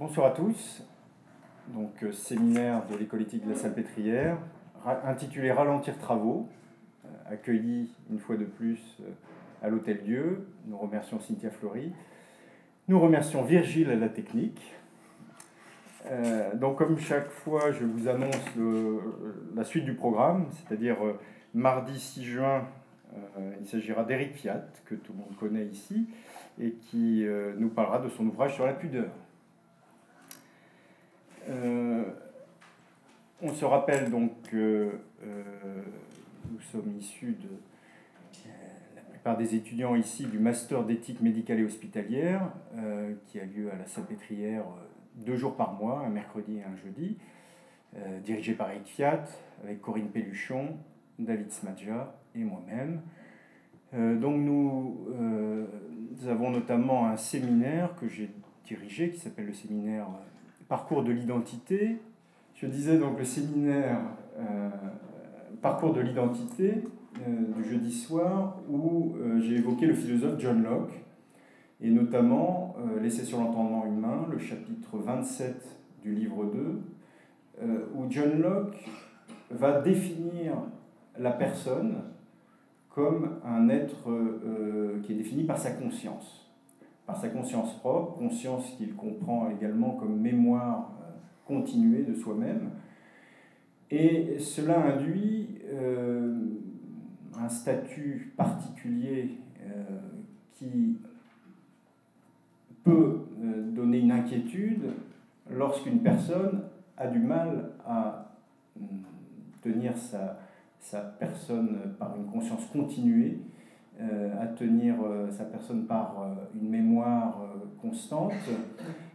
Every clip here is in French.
Bonsoir à tous. Donc, euh, séminaire de l'école éthique de la Salpêtrière, intitulé Ralentir travaux, euh, accueilli une fois de plus euh, à l'Hôtel Dieu. Nous remercions Cynthia Fleury. Nous remercions Virgile à la technique. donc, comme chaque fois, je vous annonce la suite du programme, c'est-à-dire mardi 6 juin, il s'agira d'Éric Fiat, que tout le monde connaît ici, et qui nous parlera de son ouvrage sur la pudeur. Euh, on se rappelle donc que euh, nous sommes issus de euh, la plupart des étudiants ici du master d'éthique médicale et hospitalière qui a lieu à la Salpêtrière deux jours par mois, un mercredi et un jeudi, dirigé par Eric Fiat avec Corinne Pelluchon, David Smadja et moi-même. donc nous, nous, avons notamment un séminaire que j'ai dirigé qui s'appelle le séminaire parcours de l'identité. Je disais donc le séminaire euh, Parcours de l'identité euh, du jeudi soir où euh, j'ai évoqué le philosophe John Locke et notamment L'essai sur l'entendement humain, le chapitre 27 du livre 2, où John Locke va définir la personne comme un être qui est défini par sa conscience par sa conscience propre, conscience qu'il comprend également comme mémoire euh, continuée de soi-même. Et cela induit euh, un statut particulier euh, qui peut donner une inquiétude lorsqu'une personne a du mal à tenir sa, sa personne par une conscience continuée à tenir euh, sa personne par euh, une mémoire constante.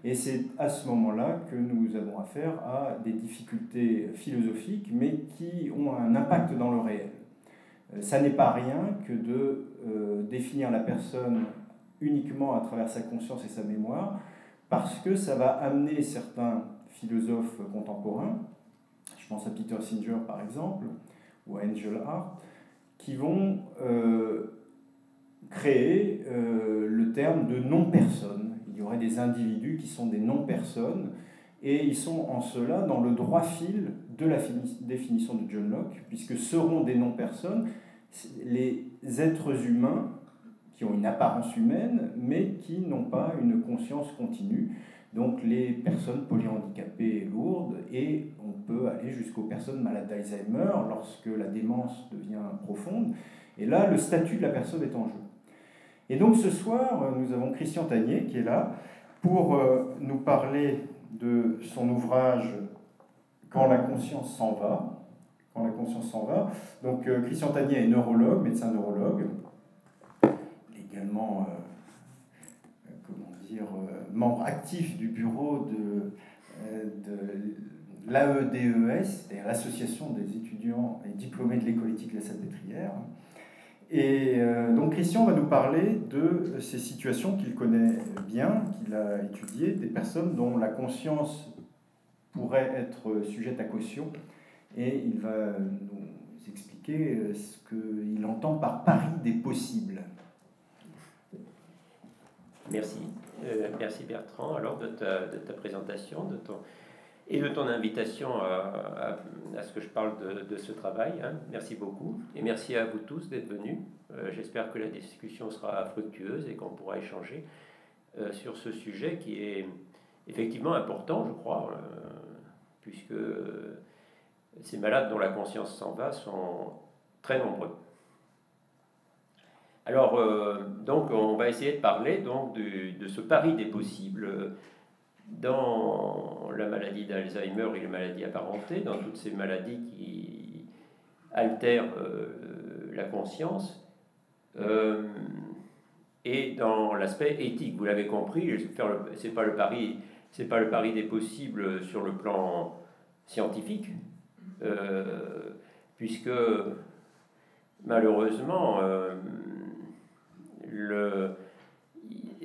Et c'est à ce moment-là que nous avons affaire à des difficultés philosophiques, mais qui ont un impact dans le réel. Ça n'est pas rien que de définir la personne uniquement à travers sa conscience et sa mémoire, parce que ça va amener certains philosophes contemporains, je pense à Peter Singer par exemple, ou à Angel Hart, qui vont créer euh, le terme de non-personne. Il y aurait des individus qui sont des non-personnes, et ils sont en cela dans le droit fil de la définition de John Locke, puisque seront des non-personnes les êtres humains qui ont une apparence humaine, mais qui n'ont pas une conscience continue. Donc les personnes polyhandicapées et lourdes, et on peut aller jusqu'aux personnes malades d'Alzheimer lorsque la démence devient profonde. Et là, le statut de la personne est en jeu. Et donc ce soir, euh, nous avons Christian Tanier qui est là pour euh, nous parler de son ouvrage Quand la conscience s'en va. Quand la conscience s'en va. Donc euh, Christian Tanier est neurologue, médecin neurologue, également comment dire, membre actif du bureau de, de l'AEDES, c'est-à-dire l'Association des étudiants et diplômés de l'école éthique de la Salpêtrière. Et euh, donc Christian va nous parler de ces situations qu'il connaît bien, qu'il a étudiées, des personnes dont la conscience pourrait être sujette à caution. Et il va nous expliquer euh, ce qu'il entend par pari des possibles. Merci. Euh, merci Bertrand alors de ta, de ta présentation, de ton, et de ton invitation à, ce que je parle de, ce travail. Hein. Merci beaucoup. Et merci à vous tous d'être venus. Euh, j'espère que la discussion sera fructueuse et qu'on pourra échanger euh, sur ce sujet qui est effectivement important, je crois, euh, puisque ces malades dont la conscience s'en va sont très nombreux. Alors, donc, on va essayer de parler donc, de ce pari des possibles dans la maladie d'Alzheimer et les maladies apparentées, dans toutes ces maladies qui altèrent euh, la conscience, euh, et dans l'aspect éthique. Vous l'avez compris, c'est pas le pari, pas le pari des possibles sur le plan scientifique, euh, puisque malheureusement le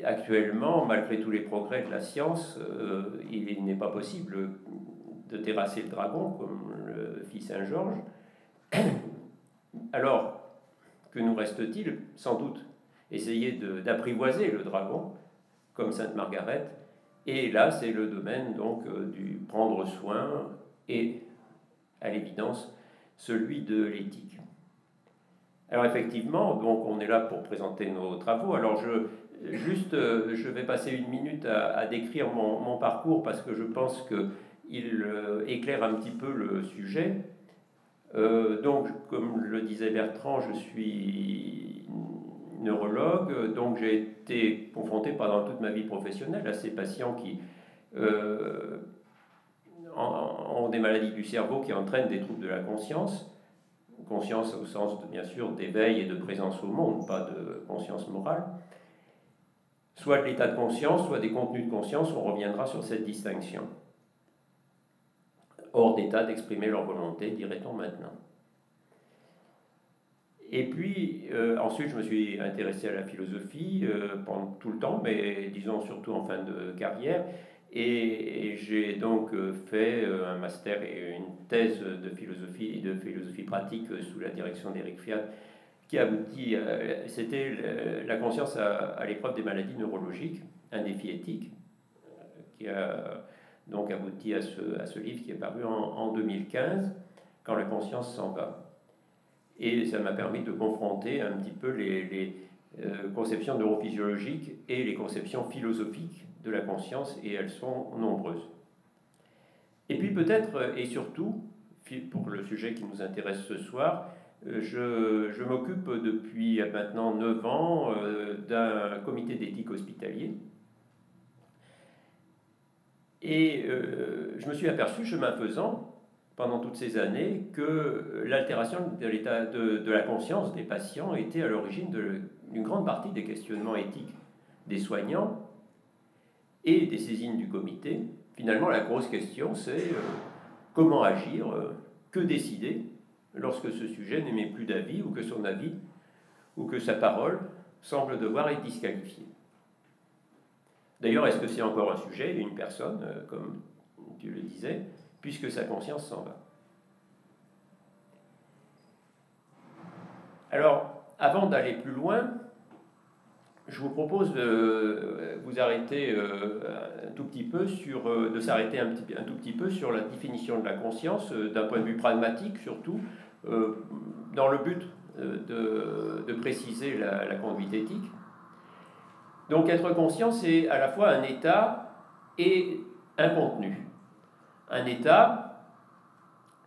actuellement, malgré tous les progrès de la science, euh, il n'est pas possible de terrasser le dragon, comme le fit Saint Georges. Alors, que nous reste-t-il? Sans doute essayer d'apprivoiser le dragon, comme Sainte Margaret, Et là, c'est le domaine donc du prendre soin et, à l'évidence, celui de l'éthique. Alors effectivement, donc on est là pour présenter nos travaux. Alors je, juste, euh, je vais passer une minute à, décrire mon, parcours parce que je pense qu'il euh, éclaire un petit peu le sujet. Euh, donc, comme le disait Bertrand, je suis neurologue, donc j'ai été confronté pendant toute ma vie professionnelle à ces patients qui ont des maladies du cerveau qui entraînent des troubles de la conscience. Conscience au sens bien sûr d'éveil et de présence au monde, pas de conscience morale, soit de l'état de conscience, soit des contenus de conscience, on reviendra sur cette distinction. Hors d'état d'exprimer leur volonté, dirait-on maintenant. Et puis, euh, ensuite, je me suis intéressé à la philosophie euh, pendant tout le temps, mais disons surtout en fin de carrière. Et, j'ai donc euh, fait un master et une thèse de philosophie et de philosophie pratique sous la direction d'Éric Fiat, qui aboutit, c'était la conscience à, l'épreuve des maladies neurologiques, un défi éthique, qui a donc abouti à ce, à ce livre qui est paru en, 2015, Quand la conscience s'en va. Et ça m'a permis de confronter un petit peu les, les conceptions neurophysiologiques et les conceptions philosophiques de la conscience et elles sont nombreuses. Et puis peut-être et surtout, pour le sujet qui nous intéresse ce soir, euh, je, m'occupe depuis maintenant 9 ans euh, d'un comité d'éthique hospitalier. Et euh, je me suis aperçu, chemin faisant, pendant toutes ces années, que l'altération de l'état de, la conscience des patients était à l'origine d'une grande partie des questionnements éthiques des soignants et des saisines du comité, finalement la grosse question c'est euh, comment agir, que décider lorsque ce sujet n'émet plus d'avis ou que son avis ou que sa parole semble devoir être disqualifiée. D'ailleurs, est-ce que c'est encore un sujet, une personne, euh, comme tu le disais, puisque sa conscience s'en va? Alors, avant d'aller plus loin, je vous propose de vous arrêter euh, un tout petit peu sur, euh, de s'arrêter un, petit, un tout petit peu sur la définition de la conscience euh, d'un point de vue pragmatique surtout, dans le but de, de préciser la, conduite éthique. Donc être conscient, c'est à la fois un état et un contenu. Un état,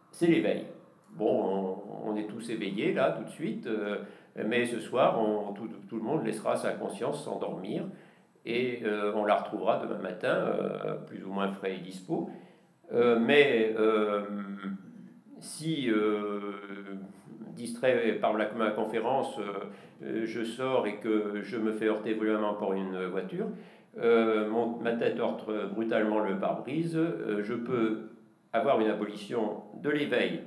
c'est l'éveil. Bon, on, on, est tous éveillés là tout de suite. Mais ce soir, tout, le monde laissera sa conscience s'endormir et euh, on la retrouvera demain matin, euh, plus ou moins frais et dispo. Euh, mais si, distrait par la, ma conférence, je sors et que je me fais heurter violemment par une voiture, ma tête heurte brutalement le pare-brise, je peux avoir une abolition de l'éveil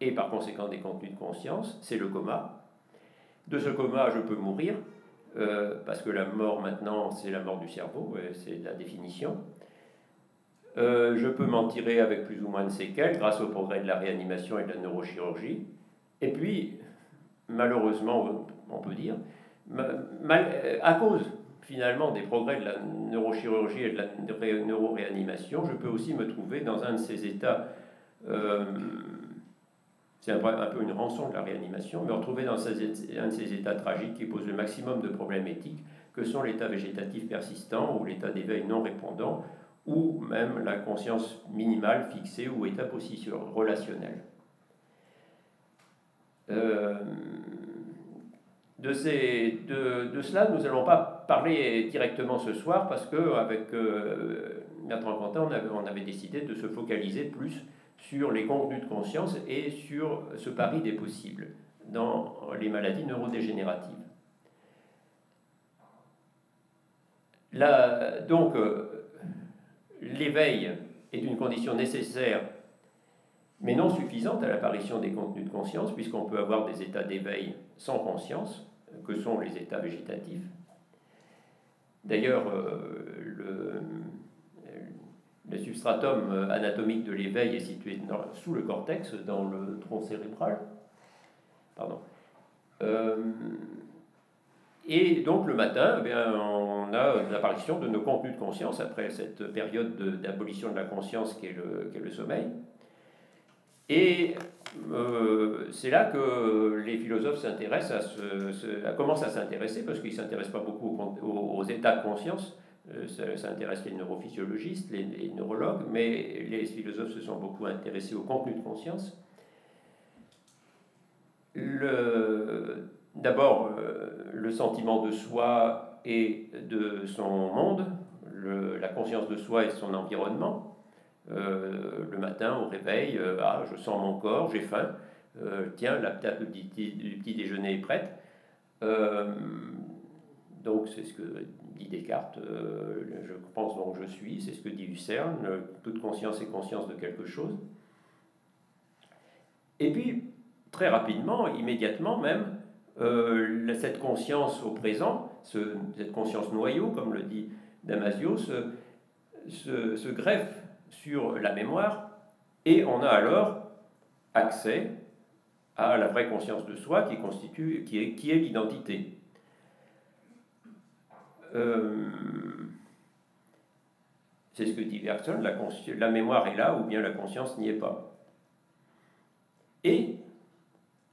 et par conséquent des contenus de conscience, c'est le coma, de ce coma, je peux mourir, euh, parce que la mort maintenant, c'est la mort du cerveau, c'est la définition. Euh, je peux m'en tirer avec plus ou moins de séquelles grâce au progrès de la réanimation et de la neurochirurgie. Et puis, malheureusement, on peut dire, à cause finalement des progrès de la neurochirurgie et de la neuroréanimation, je peux aussi me trouver dans un de ces états euh, c'est un, peu une rançon de la réanimation, mais retrouver dans un de ces états tragiques qui posent le maximum de problèmes éthiques, que sont l'état végétatif persistant ou l'état d'éveil non répondant, ou même la conscience minimale fixée ou état position relationnel. Euh, de, cela, nous n'allons pas parler directement ce soir parce qu'avec euh, Bertrand Quentin, on avait, on avait décidé de se focaliser plus sur les contenus de conscience et sur ce pari des possibles dans les maladies neurodégénératives. Là, donc, euh, l'éveil est une condition nécessaire, mais non suffisante à l'apparition des contenus de conscience, puisqu'on peut avoir des états d'éveil sans conscience, que sont les états végétatifs. D'ailleurs, euh, le substratum euh, anatomique de l'éveil est situé sous le cortex, dans le tronc cérébral. Pardon. Euh, et donc le matin, eh bien, on a l'apparition de nos contenus de conscience après cette période d'abolition de, la conscience qui est le, qui est le sommeil. Et euh, c'est là que les philosophes s'intéressent à, se, commencent à s'intéresser, parce qu'ils ne s'intéressent pas beaucoup aux, états de conscience, euh, ça, intéresse les neurophysiologistes, les, neurologues, mais les philosophes se sont beaucoup intéressés au contenu de conscience. D'abord, euh, le sentiment de soi et de son monde, la conscience de soi et son environnement, euh, le matin au réveil, euh, ah, je sens mon corps, j'ai faim, tiens, la table du, petit déjeuner est prête. donc c'est ce que dit Descartes, je pense donc je suis, c'est ce que dit Husserl, toute conscience est conscience de quelque chose. Et puis, très rapidement, immédiatement même, cette conscience au présent, cette conscience noyau, comme le dit Damasio, se, se greffe sur la mémoire, et on a alors accès à la vraie conscience de soi qui constitue, qui est, qui est l'identité. Euh, c'est ce que dit Bergson, la, mémoire est là ou bien la conscience n'y est pas. Et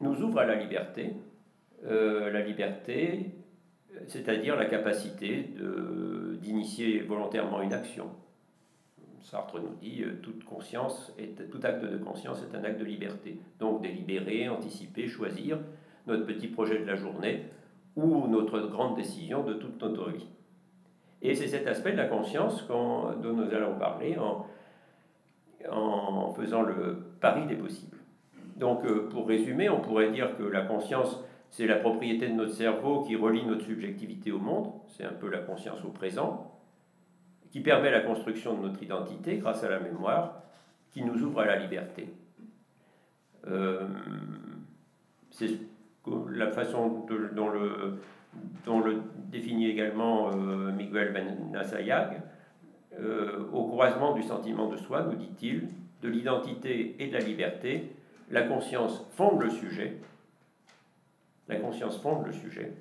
nous ouvre à la liberté, euh, la liberté, c'est-à-dire la capacité d'initier volontairement une action. Sartre nous dit euh, toute conscience, est, tout acte de conscience est un acte de liberté. Donc délibérer, anticiper, choisir notre petit projet de la journée ou notre grande décision de toute notre vie. Et c'est cet aspect de la conscience dont nous allons parler en, en faisant le pari des possibles. Donc euh, pour résumer, on pourrait dire que la conscience, c'est la propriété de notre cerveau qui relie notre subjectivité au monde, c'est un peu la conscience au présent, qui permet la construction de notre identité grâce à la mémoire, qui nous ouvre à la liberté. Euh, la façon dont, le, définit également euh, Miguel Benasayag. Euh, au croisement du sentiment de soi, nous dit-il, de l'identité et de la liberté, la conscience fonde le sujet, la conscience fonde le sujet,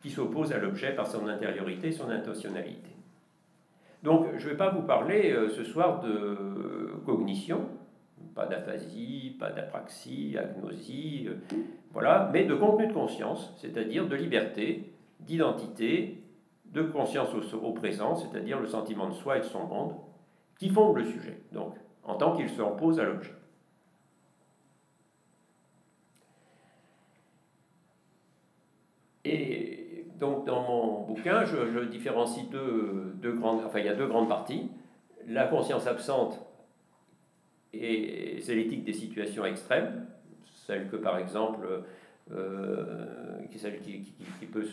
qui s'oppose à l'objet par son intériorité et son intentionnalité. Donc, je ne vais pas vous parler euh, ce soir de cognition, pas d'aphasie, pas d'apraxie, agnosie, euh, voilà, mais de contenu de conscience, c'est-à-dire de liberté, d'identité, de conscience au, présent, c'est-à-dire le sentiment de soi et de son monde, qui fondent le sujet, donc, en tant qu'il se oppose à l'objet. Et donc dans mon bouquin, je, différencie deux, grandes, enfin il y a deux grandes parties. La conscience absente, et c'est l'éthique des situations extrêmes, celle que par exemple, euh, celle qui, peut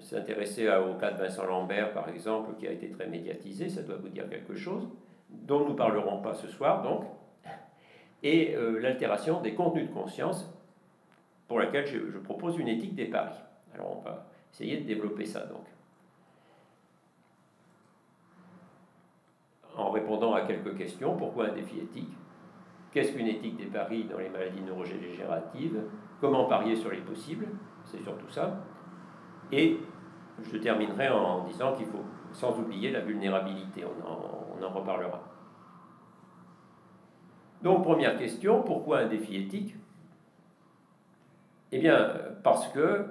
s'intéresser au cas de Vincent Lambert par exemple, qui a été très médiatisé, ça doit vous dire quelque chose, dont nous ne parlerons pas ce soir donc, et euh, l'altération des contenus de conscience pour laquelle je, je propose une éthique des paris. Alors on va essayer de développer ça donc. En répondant à quelques questions, pourquoi un défi éthique? Qu'est-ce qu'une éthique des paris dans les maladies neurodégénératives Comment parier sur les possibles? C'est surtout ça. Et je terminerai en disant qu'il faut, sans oublier la vulnérabilité, on en, reparlera. Donc première question, pourquoi un défi éthique? Eh bien, parce que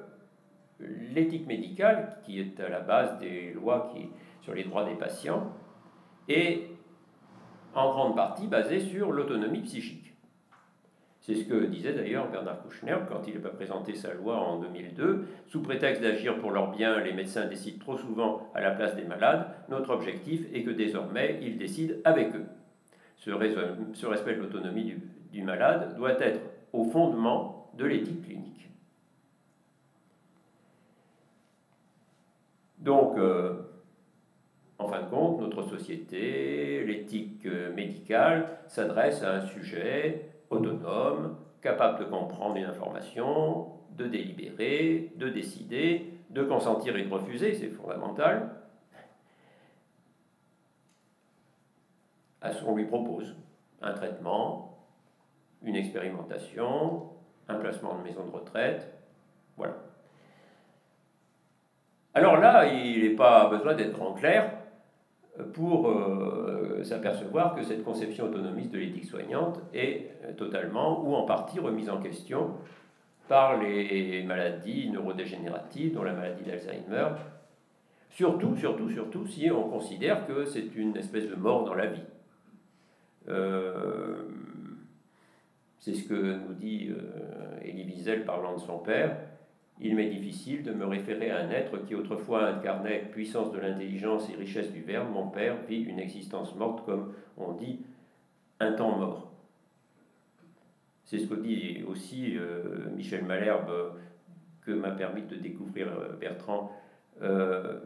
l'éthique médicale, qui est à la base des lois sur les droits des patients, est en grande partie basée sur l'autonomie psychique. C'est ce que disait d'ailleurs Bernard Kouchner quand il a présenté sa loi en 2002. Sous prétexte d'agir pour leur bien, les médecins décident trop souvent à la place des malades. Notre objectif est que désormais, ils décident avec eux. Ce, respect de l'autonomie du, malade doit être au fondement de l'éthique clinique. Donc, euh, en fin de compte, notre société, l'éthique euh, médicale, s'adresse à un sujet autonome, capable de comprendre une information, de délibérer, de décider, de consentir et de refuser, c'est fondamental. On lui propose un traitement, une expérimentation, un placement de maison de retraite, voilà. Alors là, il n'est pas besoin d'être grand clair pour s'apercevoir que cette conception autonomiste de l'éthique soignante est totalement ou en partie remise en question par les maladies neurodégénératives, dont la maladie d'Alzheimer, surtout, surtout, surtout si on considère que c'est une espèce de mort dans la vie. Euh, c'est ce que nous dit euh, Elie Wiesel parlant de son père. Il m'est difficile de me référer à un être qui autrefois incarnait puissance de l'intelligence et richesse du verbe. Mon père vit une existence morte, comme on dit, un temps mort. C'est ce que dit aussi euh, Michel Malherbe, que m'a permis de découvrir euh, Bertrand euh,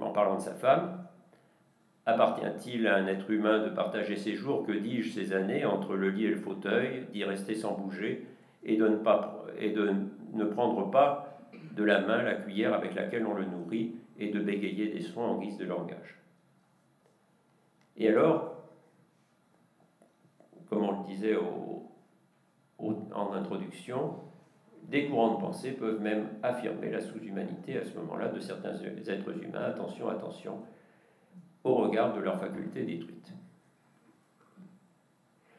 en parlant de sa femme. Appartient-il à un être humain de partager ses jours, que dis-je, ses années, entre le lit et le fauteuil, d'y rester sans bouger et de, ne pas, et de ne prendre pas de la main la cuillère avec laquelle on le nourrit et de bégayer des sons en guise de langage Et alors, comme on le disait en introduction, des courants de pensée peuvent même affirmer la sous-humanité à ce moment-là de certains êtres humains. Attention, attention, au regard de leurs facultés détruites.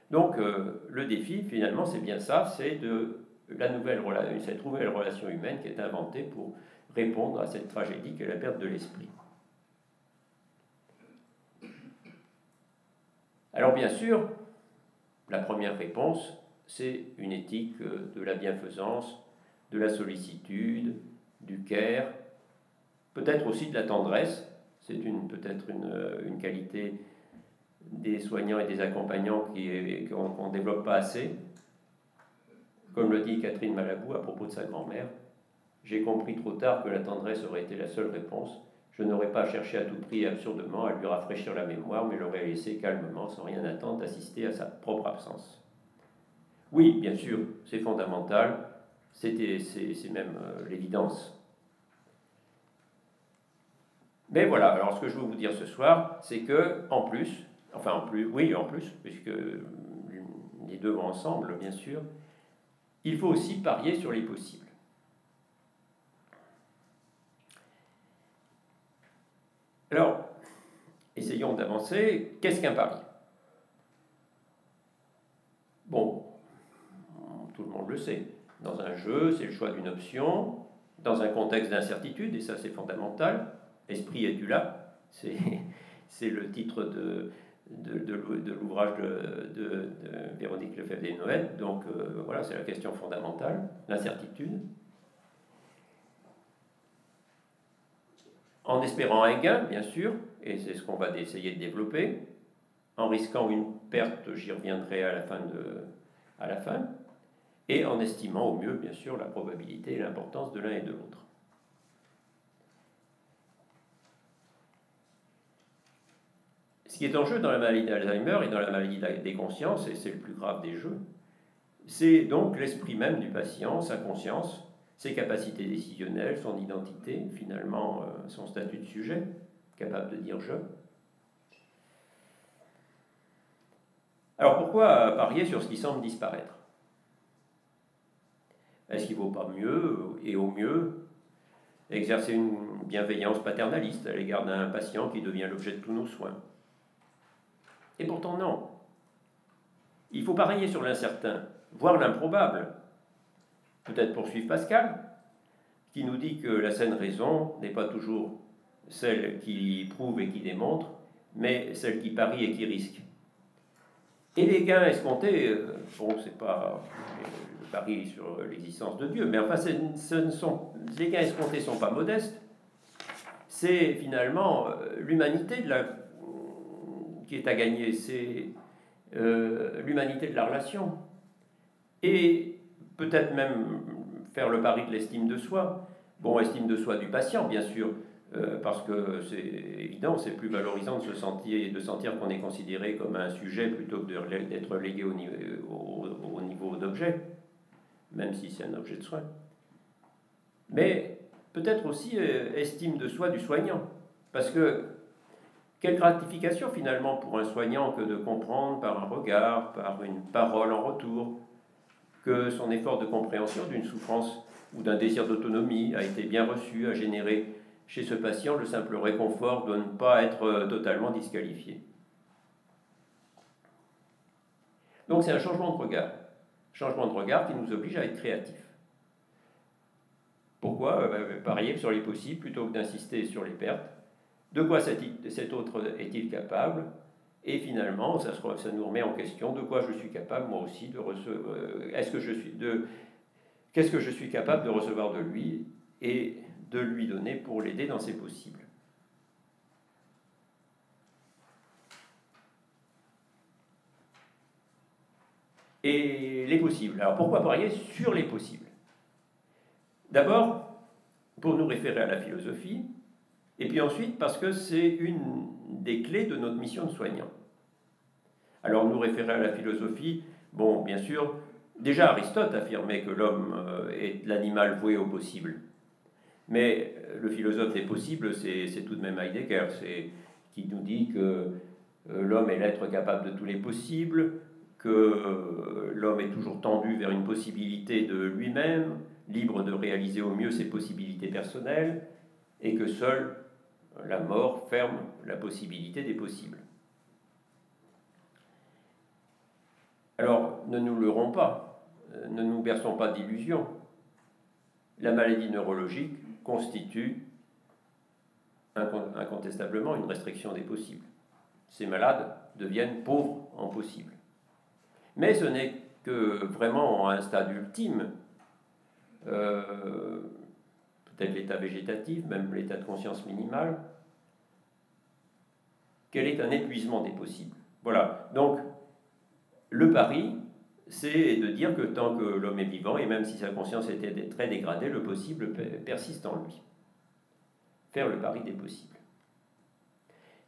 Donc euh, le défi, finalement, c'est bien ça, c'est de la nouvelle, cette nouvelle relation humaine qui est inventée pour répondre à cette tragédie qu'est la perte de l'esprit. Alors bien sûr, la première réponse, c'est une éthique de la bienfaisance, de la sollicitude, du care, peut-être aussi de la tendresse. C'est une, peut-être une, une, qualité des soignants et des accompagnants qu'on ne développe pas assez. Comme le dit Catherine Malabou à propos de sa grand-mère, j'ai compris trop tard que la tendresse aurait été la seule réponse. Je n'aurais pas cherché à tout prix et absurdement à lui rafraîchir la mémoire, mais l'aurais laissé calmement, sans rien attendre, assister à sa propre absence. Oui, bien sûr, c'est fondamental, c'est même euh, l'évidence. Mais voilà, alors ce que je veux vous dire ce soir, c'est que en plus, enfin en plus, oui, en plus, puisque les deux vont ensemble, bien sûr, il faut aussi parier sur les possibles. Alors, essayons d'avancer. Qu'est-ce qu'un pari? Bon, tout le monde le sait. Dans un jeu, c'est le choix d'une option, dans un contexte d'incertitude, et ça c'est fondamental. Esprit es-tu là? C'est le titre de, de, de, l'ouvrage de, de, Véronique Lefebvre des Noël. Donc euh, voilà, c'est la question fondamentale, l'incertitude. En espérant un gain, bien sûr, et c'est ce qu'on va essayer de développer, en risquant une perte, j'y reviendrai à la fin. De, à la fin et en estimant au mieux, bien sûr, la probabilité et l'importance de l'un et de l'autre. Ce qui est en jeu dans la maladie d'Alzheimer et dans la maladie des consciences, et c'est le plus grave des jeux, c'est donc l'esprit même du patient, sa conscience, ses capacités décisionnelles, son identité, finalement euh, son statut de sujet, capable de dire je. Alors pourquoi parier sur ce qui semble disparaître? Est-ce qu'il ne vaut pas mieux, et au mieux, exercer une bienveillance paternaliste à l'égard d'un patient qui devient l'objet de tous nos soins? Et pourtant non. Il faut parier sur l'incertain, voire l'improbable. Peut-être poursuivre Pascal, qui nous dit que la saine raison n'est pas toujours celle qui prouve et qui démontre, mais celle qui parie et qui risque. Et les gains escomptés, euh, bon, c'est pas parie sur l'existence de Dieu, mais enfin, ce ne sont, les gains escomptés ne sont pas modestes. C'est finalement euh, l'humanité de la, qui est à gagner, c'est euh, l'humanité de la relation. Et peut-être même faire le pari de l'estime de soi. Bon, estime de soi du patient, bien sûr, euh, parce que c'est évident, c'est plus valorisant de se sentir, de sentir qu'on est considéré comme un sujet plutôt que d'être légué au, au, au niveau d'objet même si c'est un objet de soin. Mais peut-être aussi euh, estime de soi du soignant. Parce que quelle gratification finalement pour un soignant que de comprendre par un regard, par une parole en retour, que son effort de compréhension d'une souffrance ou d'un désir d'autonomie a été bien reçu, a généré chez ce patient le simple réconfort de ne pas être euh, totalement disqualifié. Donc c'est un changement de regard. Changement de regard qui nous oblige à être créatifs. Pourquoi euh, bah, Parier sur les possibles plutôt que d'insister sur les pertes? De quoi cet, autre est-il capable? Et finalement, ça, nous remet en question de quoi je suis capable moi aussi de recevoir. Euh, est-ce que je suis de qu'est-ce que je suis capable de recevoir de lui et de lui donner pour l'aider dans ses possibles? Et les possibles. Alors pourquoi parier sur les possibles? D'abord, pour nous référer à la philosophie, et puis ensuite parce que c'est une des clés de notre mission de soignant. Alors nous référer à la philosophie, bon, bien sûr, déjà Aristote affirmait que l'homme euh, est l'animal voué au possible. Mais euh, le philosophe des possibles, c'est tout de même Heidegger, qui nous dit que euh, l'homme est l'être capable de tous les possibles, que euh, l'homme est toujours tendu vers une possibilité de lui-même, libre de réaliser au mieux ses possibilités personnelles, et que seule la mort ferme la possibilité des possibles. Alors, ne nous leurrons pas, ne nous berçons pas d'illusions. La maladie neurologique constitue incontestablement une restriction des possibles. Ces malades deviennent pauvres en possible. Mais ce n'est que vraiment un stade ultime, euh, peut-être l'état végétatif, même l'état de conscience minimal, quel est un épuisement des possibles. Voilà, donc le pari, c'est de dire que tant que l'homme est vivant, et même si sa conscience était très dégradée, le possible persiste en lui. Faire le pari des possibles.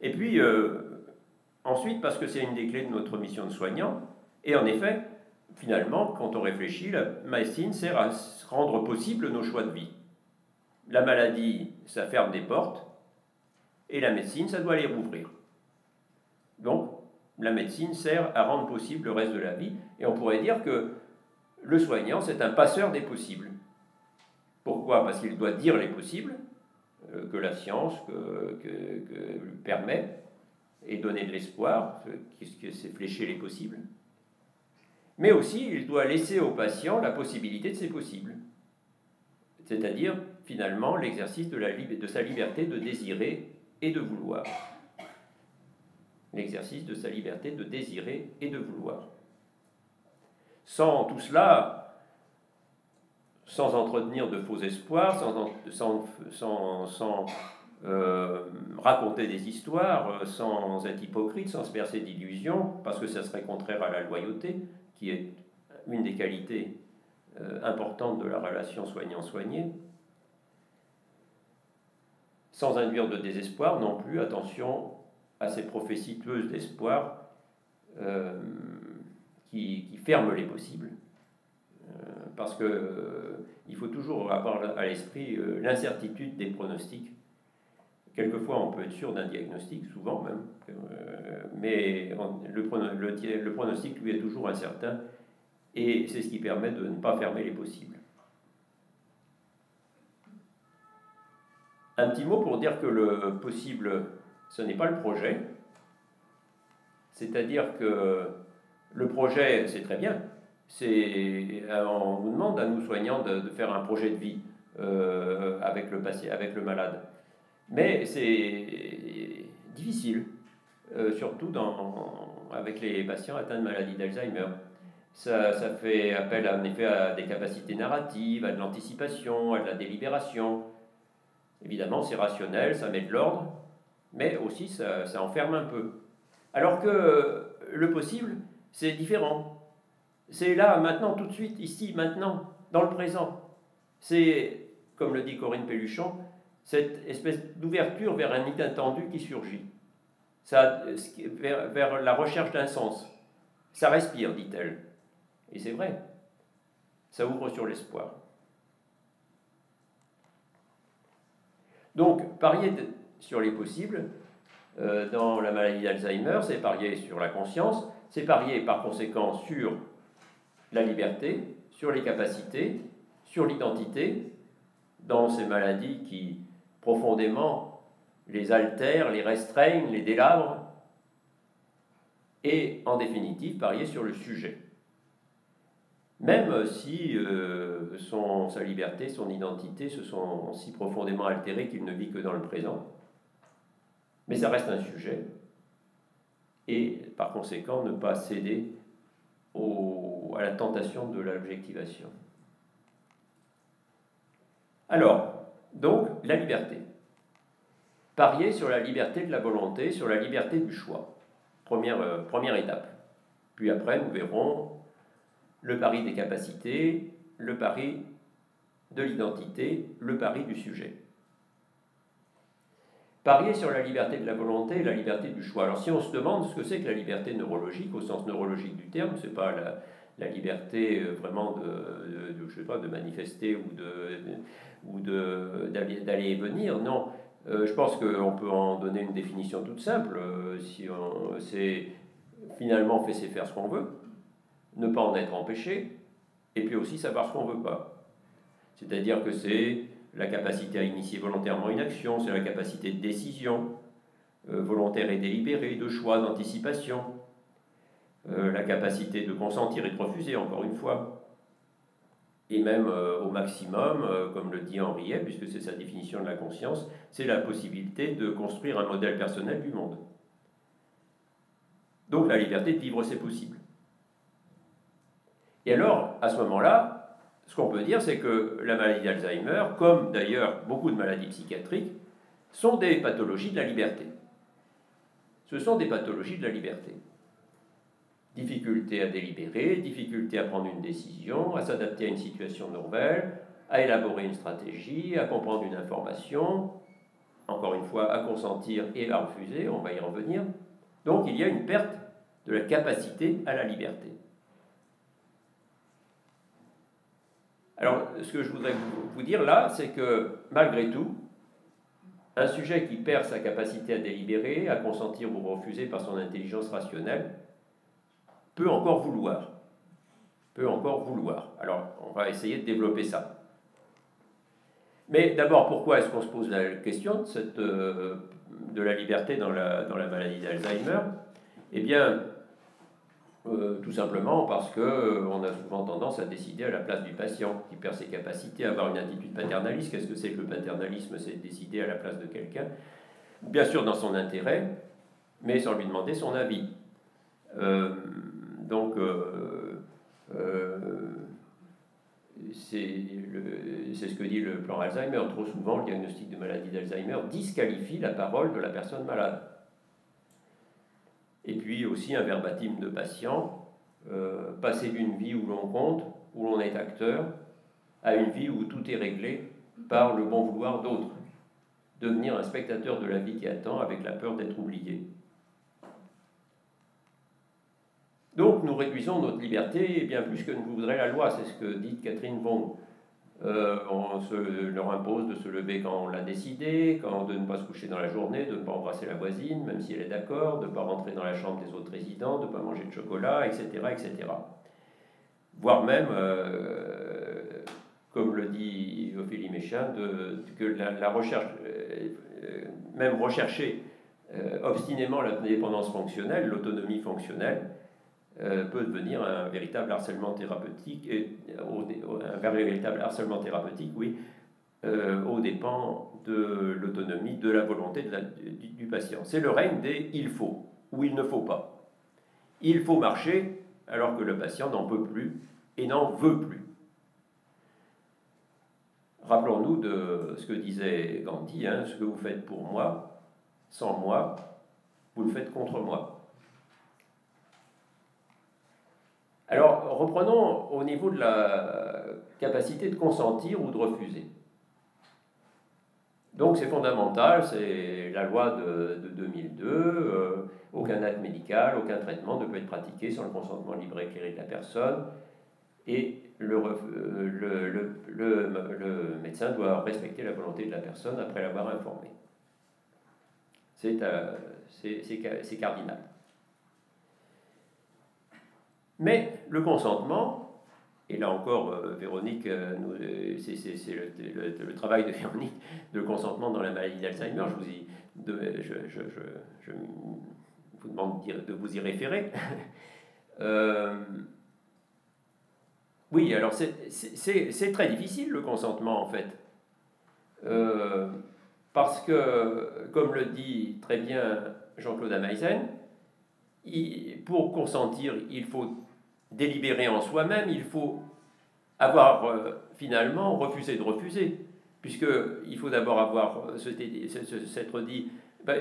Et puis, euh, ensuite, parce que c'est une des clés de notre mission de soignant, et en effet, finalement, quand on réfléchit, la médecine sert à rendre possible nos choix de vie. La maladie, ça ferme des portes, et la médecine, ça doit les rouvrir. Donc, la médecine sert à rendre possible le reste de la vie, et on pourrait dire que le soignant, c'est un passeur des possibles. Pourquoi? Parce qu'il doit dire les possibles, euh, que la science que, lui permet, et donner de l'espoir, que c'est flécher les possibles. Mais aussi, il doit laisser au patient la possibilité de ces possibles. C'est-à-dire, finalement, l'exercice de, de sa liberté de désirer et de vouloir l'exercice de sa liberté de désirer et de vouloir. Sans tout cela, sans entretenir de faux espoirs, sans, sans, sans, euh, raconter des histoires, sans être hypocrite, sans se bercer d'illusions, parce que ça serait contraire à la loyauté, qui est une des qualités euh, importantes de la relation soignant-soigné, sans induire de désespoir non plus, attention à ces prophéties tueuses d'espoir euh, qui, ferment les possibles. Euh, parce que euh, il faut toujours avoir à l'esprit l'incertitude des pronostics. Quelquefois, on peut être sûr d'un diagnostic, souvent même, mais le, pronostic, lui, est toujours incertain, et c'est ce qui permet de ne pas fermer les possibles. Un petit mot pour dire que le possible ce n'est pas le projet. C'est-à-dire que le projet, c'est très bien. Euh, on nous demande à nous soignants de, faire un projet de vie euh, avec, le patient, avec le malade. Mais c'est difficile, euh, surtout avec les patients atteints de maladie d'Alzheimer. Ça, ça, fait appel en effet à des capacités narratives, à de l'anticipation, à de la délibération. Évidemment, c'est rationnel, ça met de l'ordre, mais aussi ça, enferme un peu. Alors que le possible, c'est différent. C'est là, maintenant, tout de suite, ici, maintenant, dans le présent. C'est, comme le dit Corinne Pelluchon, cette espèce d'ouverture vers un inattendu qui surgit, ça, vers, vers la recherche d'un sens. Ça respire, dit-elle. Et c'est vrai, ça ouvre sur l'espoir. Donc, parier sur les possibles. Euh, dans la maladie d'Alzheimer, c'est parier sur la conscience, c'est parier par conséquent sur la liberté, sur les capacités, sur l'identité, dans ces maladies qui profondément, les altèrent, les restreignent, les délabrent, et en définitive parier sur le sujet. Même si euh, son, sa liberté, son identité se sont si profondément altérées qu'il ne vit que dans le présent. Mais ça reste un sujet. Et par conséquent, ne pas céder au, à la tentation de l'objectivation. Alors, donc, la liberté. Parier sur la liberté de la volonté, sur la liberté du choix. Première, euh, première étape. Puis après, nous verrons le pari des capacités, le pari de l'identité, le pari du sujet. Parier sur la liberté de la volonté et la liberté du choix. Alors si on se demande ce que c'est que la liberté neurologique au sens neurologique du terme, c'est pas la, liberté euh, vraiment de, je sais pas, de manifester ou de ou d'aller et venir. Non, euh, je pense qu'on peut en donner une définition toute simple. Euh, si on, c'est finalement fait c'est faire ce qu'on veut ne pas en être empêché, et puis aussi savoir ce qu'on ne veut pas. C'est-à-dire que c'est la capacité à initier volontairement une action, c'est la capacité de décision, euh, volontaire et délibérée, de choix, d'anticipation, euh, la capacité de consentir et de refuser, encore une fois. Et même euh, au maximum, comme le dit Henriet, puisque c'est sa définition de la conscience, c'est la possibilité de construire un modèle personnel du monde. Donc la liberté de vivre, c'est possible. Et alors, à ce moment-là, ce qu'on peut dire, c'est que la maladie d'Alzheimer, comme d'ailleurs beaucoup de maladies psychiatriques, sont des pathologies de la liberté. Ce sont des pathologies de la liberté. Difficulté à délibérer, difficulté à prendre une décision, à s'adapter à une situation nouvelle, à élaborer une stratégie, à comprendre une information, encore une fois, à consentir et à refuser, on va y revenir. Donc il y a une perte de la capacité à la liberté. Alors, ce que je voudrais vous, dire là, c'est que malgré tout, un sujet qui perd sa capacité à délibérer, à consentir ou refuser par son intelligence rationnelle, peut encore vouloir. Peut encore vouloir. Alors, on va essayer de développer ça. Mais d'abord, pourquoi est-ce qu'on se pose la question de, cette, euh, de la liberté dans la, dans la maladie d'Alzheimer? Eh bien, euh, tout simplement parce qu'on euh, on a souvent tendance à décider à la place du patient qui perd ses capacités à avoir une attitude paternaliste. Qu'est-ce que c'est que le paternalisme? C'est décider à la place de quelqu'un, bien sûr dans son intérêt, mais sans lui demander son avis. Euh, donc, c'est ce que dit le plan Alzheimer. Trop souvent, le diagnostic de maladie d'Alzheimer disqualifie la parole de la personne malade et puis aussi un verbatim de patient, euh, passer d'une vie où l'on compte, où l'on est acteur, à une vie où tout est réglé par le bon vouloir d'autres. Devenir un spectateur de la vie qui attend avec la peur d'être oublié. Donc nous réduisons notre liberté bien plus que ne voudrait la loi, c'est ce que dit Catherine Wong. Euh, on se leur impose de se lever quand on l'a décidé, quand, de ne pas se coucher dans la journée, de ne pas embrasser la voisine, même si elle est d'accord, de ne pas rentrer dans la chambre des autres résidents, de ne pas manger de chocolat, etc. etc. Voire même, euh, comme le dit Ophélie Méchin, que la, recherche, euh, même rechercher obstinément la dépendance fonctionnelle, l'autonomie fonctionnelle, euh, peut devenir un véritable harcèlement thérapeutique, et, un véritable harcèlement thérapeutique, oui, euh, au dépens de l'autonomie, de la volonté du, patient. C'est le règne des il faut ou il ne faut pas. Il faut marcher alors que le patient n'en peut plus et n'en veut plus. Rappelons-nous de ce que disait Gandhi, hein, ce que vous faites pour moi, sans moi, vous le faites contre moi. Alors, reprenons au niveau de la capacité de consentir ou de refuser. Donc c'est fondamental, c'est la loi de, 2002, euh, aucun acte médical, aucun traitement ne peut être pratiqué sans le consentement libre et éclairé de la personne, et le, euh, médecin doit respecter la volonté de la personne après l'avoir informé. C'est euh, cardinal. Mais le consentement, Et là encore, Véronique, c'est le, travail de Véronique, de consentement dans la maladie d'Alzheimer. Je vous, y, je, je, je, vous demande de vous y référer. oui, alors c'est très difficile le consentement en fait. parce que, comme le dit très bien Jean-Claude Ameisen, pour consentir, il faut délibérer en soi-même, il faut avoir euh, finalement refusé de refuser, puisqu'il faut d'abord avoir euh, s'être dit, ben,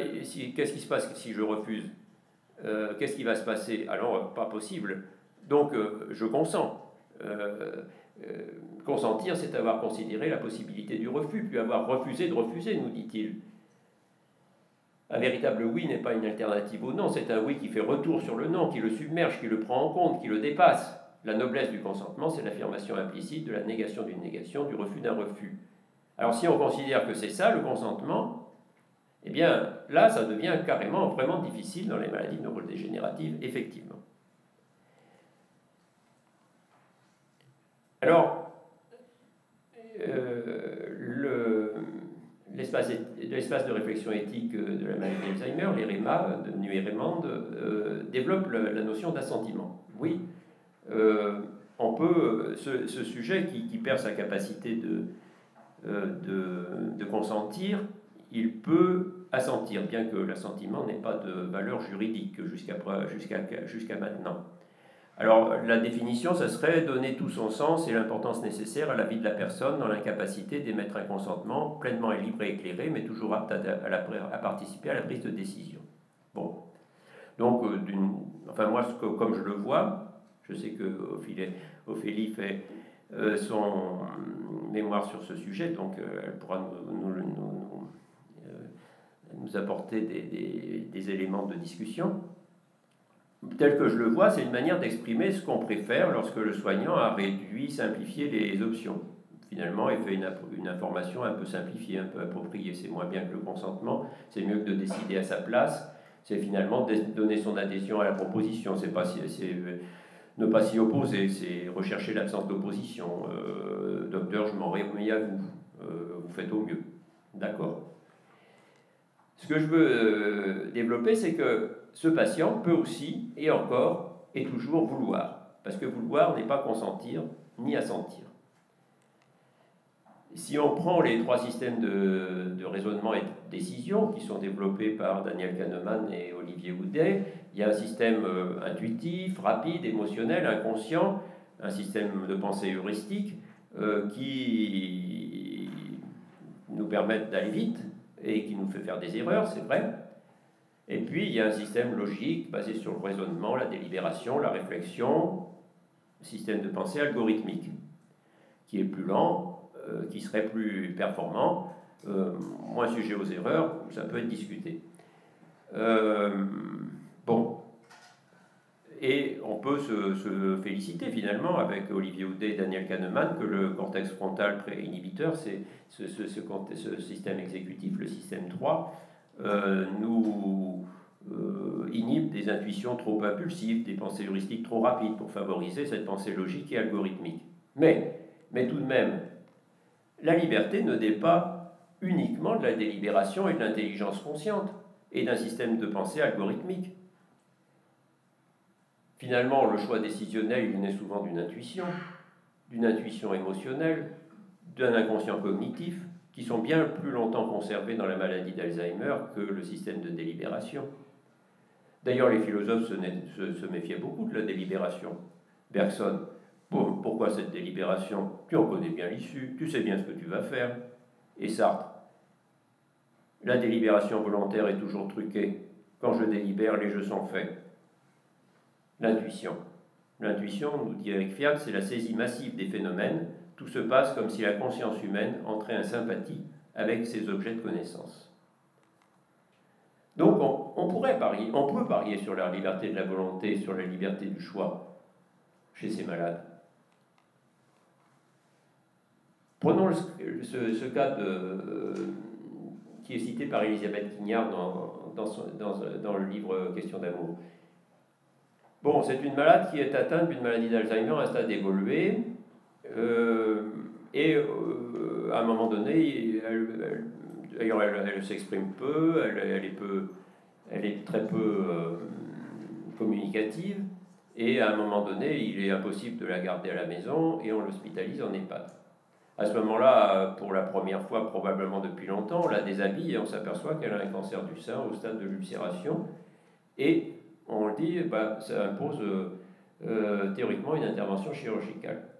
qu'est-ce qui se passe si je refuse? Euh, Qu'est-ce qui va se passer? Alors, pas possible. Donc, je consens. consentir, c'est avoir considéré la possibilité du refus, puis avoir refusé de refuser, nous dit-il. Un véritable oui n'est pas une alternative au non, c'est un oui qui fait retour sur le non, qui le submerge, qui le prend en compte, qui le dépasse. La noblesse du consentement, c'est l'affirmation implicite de la négation d'une négation, du refus d'un refus. Alors si on considère que c'est ça le consentement, eh bien là, ça devient carrément vraiment difficile dans les maladies neurodégénératives, effectivement. Alors, euh, le, l'espace de réflexion éthique euh, de la maladie d'Alzheimer, l'EREMA, devenu EREMAND, euh, développe la notion d'assentiment. Oui, euh, on peut, ce, sujet qui, perd sa capacité de, de, consentir, il peut assentir, bien que l'assentiment n'ait pas de valeur juridique jusqu'à maintenant. Alors la définition, ça serait donner tout son sens et l'importance nécessaire à la vie de la personne dans l'incapacité d'émettre un consentement pleinement libre et éclairé, mais toujours apte à, participer à la prise de décision. Bon. Donc, euh, enfin moi, comme je le vois, je sais que Ophélie fait euh, son mémoire sur ce sujet, donc euh, elle pourra nous, apporter des éléments de discussion tel que je le vois, c'est une manière d'exprimer ce qu'on préfère lorsque le soignant a réduit, simplifié les options. Finalement, il fait une, information un peu simplifiée, un peu appropriée. C'est moins bien que le consentement, c'est mieux que de décider à sa place. C'est finalement donner son adhésion à la proposition. C'est pas c'est ne pas s'y opposer, c'est rechercher l'absence d'opposition. Euh, docteur, je m'en remets à vous. Euh, vous faites au mieux. D'accord? Ce que je veux euh, développer, c'est que ce patient peut aussi, et encore, et toujours vouloir. Parce que vouloir n'est pas consentir ni assentir. Si on prend les trois systèmes de, raisonnement et de décision qui sont développés par Daniel Kahneman et Olivier Houdet, il y a un système euh, intuitif, rapide, émotionnel, inconscient, un système de pensée heuristique euh, qui nous permettent d'aller vite et qui nous fait faire des erreurs, c'est vrai, et puis, il y a un système logique basé sur le raisonnement, la délibération, la réflexion, système de pensée algorithmique, qui est plus lent, euh, qui serait plus performant, euh, moins sujet aux erreurs, ça peut être discuté. Euh, bon. Et on peut se, féliciter finalement avec Olivier Houdet et Daniel Kahneman que le cortex frontal pré-inhibiteur, c'est ce, ce, système exécutif, le système 3, euh, nous euh, inhibe des intuitions trop impulsives, des pensées heuristiques trop rapides pour favoriser cette pensée logique et algorithmique. Mais, mais tout de même, la liberté ne dépend pas uniquement de la délibération et de l'intelligence consciente et d'un système de pensée algorithmique. Finalement, le choix décisionnel, il naît souvent d'une intuition, d'une intuition émotionnelle, d'un inconscient cognitif, qui sont bien plus longtemps conservés dans la maladie d'Alzheimer que le système de délibération. D'ailleurs, les philosophes se, méfiaient beaucoup de la délibération. Bergson, pourquoi cette délibération? Tu en connais bien l'issue, tu sais bien ce que tu vas faire. Et Sartre, la délibération volontaire est toujours truquée. Quand je délibère, les jeux sont faits. L'intuition. L'intuition, nous dit Eric Fiat, c'est la saisie massive des phénomènes tout se passe comme si la conscience humaine entrait en sympathie avec ces objets de connaissance. Donc on, pourrait parier, on peut parier sur la liberté de la volonté, sur la liberté du choix chez ces malades. Prenons ce, cas de, qui est cité par Elisabeth Quignard dans, dans, dans le livre Question d'amour. Bon, c'est une malade qui est atteinte d'une maladie d'Alzheimer à un stade évolué. Euh, et euh, à un moment donné, elle, elle, s'exprime peu, elle, est peu, elle est très peu euh, communicative. Et à un moment donné, il est impossible de la garder à la maison et on l'hospitalise en EHPAD. À ce moment-là, pour la première fois, probablement depuis longtemps, on la déshabille et on s'aperçoit qu'elle a un cancer du sein au stade de l'ulcération. Et on le dit, bah, ça impose théoriquement une intervention chirurgicale.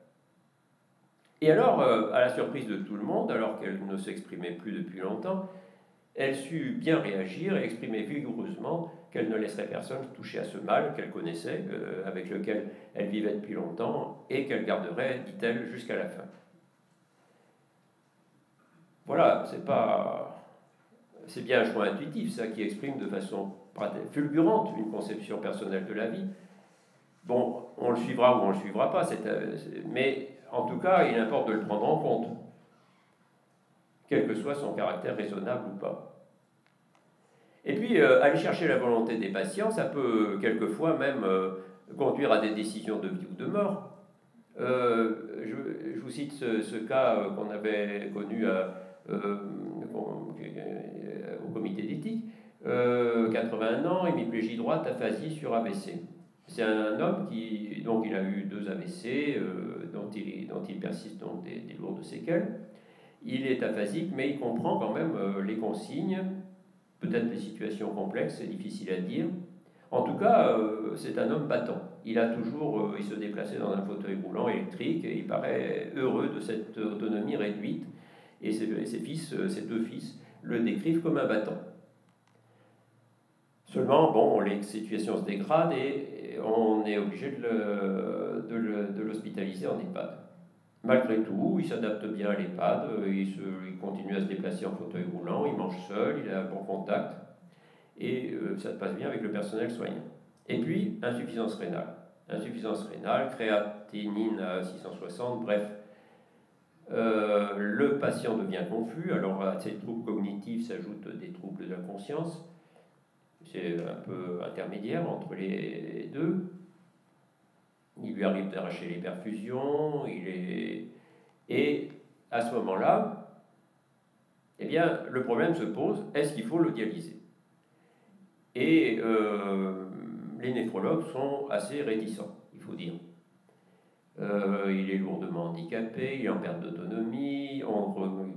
Et alors, euh, à la surprise de tout le monde, alors qu'elle ne s'exprimait plus depuis longtemps, elle sut bien réagir et exprimer vigoureusement qu'elle ne laisserait personne toucher à ce mal qu'elle connaissait, euh, avec lequel elle vivait depuis longtemps, et qu'elle garderait, dit-elle, jusqu'à la fin. Voilà, c'est pas. C'est bien un choix intuitif, ça, qui exprime de façon fulgurante une conception personnelle de la vie. Bon, on le suivra ou on le suivra pas, euh, mais en tout cas, il importe de le prendre en compte, quel que soit son caractère raisonnable ou pas. Et puis, euh, aller chercher la volonté des patients, ça peut quelquefois même euh, conduire à des décisions de vie ou de mort. Je, vous cite ce, cas qu'on avait connu au comité d'éthique. 81 ans, hémiplégie droite, aphasie sur AVC. C'est un homme qui donc il a eu deux AVC euh, dont, il, dont il persiste donc des, lourdes séquelles. Il est aphasique, mais il comprend quand même euh, les consignes, peut-être les situations complexes, c'est difficile à dire. En tout cas, euh, c'est un homme battant. Il a toujours, il se déplaçait dans un fauteuil roulant électrique et il paraît heureux de cette autonomie réduite. Et ses, ses fils, ses deux fils, le décrivent comme un battant. Seulement, bon, les situations se dégradent et on est obligé de l'hospitaliser en EHPAD. Malgré tout, il s'adapte bien à l'EHPAD, il, continue à se déplacer en fauteuil roulant, il mange seul, il a un bon contact, et euh, ça se passe bien avec le personnel soignant. Et puis, insuffisance rénale. Insuffisance rénale, créatinine à 660, bref. Euh, le patient devient confus, alors à ces troubles cognitifs s'ajoutent des troubles de la conscience, c'est un peu intermédiaire entre les deux. Il lui arrive d'arracher les perfusions, il est... et à ce moment-là, eh bien, le problème se pose, est-ce qu'il faut le dialyser? Et euh, les néphrologues sont assez réticents, il faut dire. Euh, il est lourdement handicapé, il est en perte d'autonomie,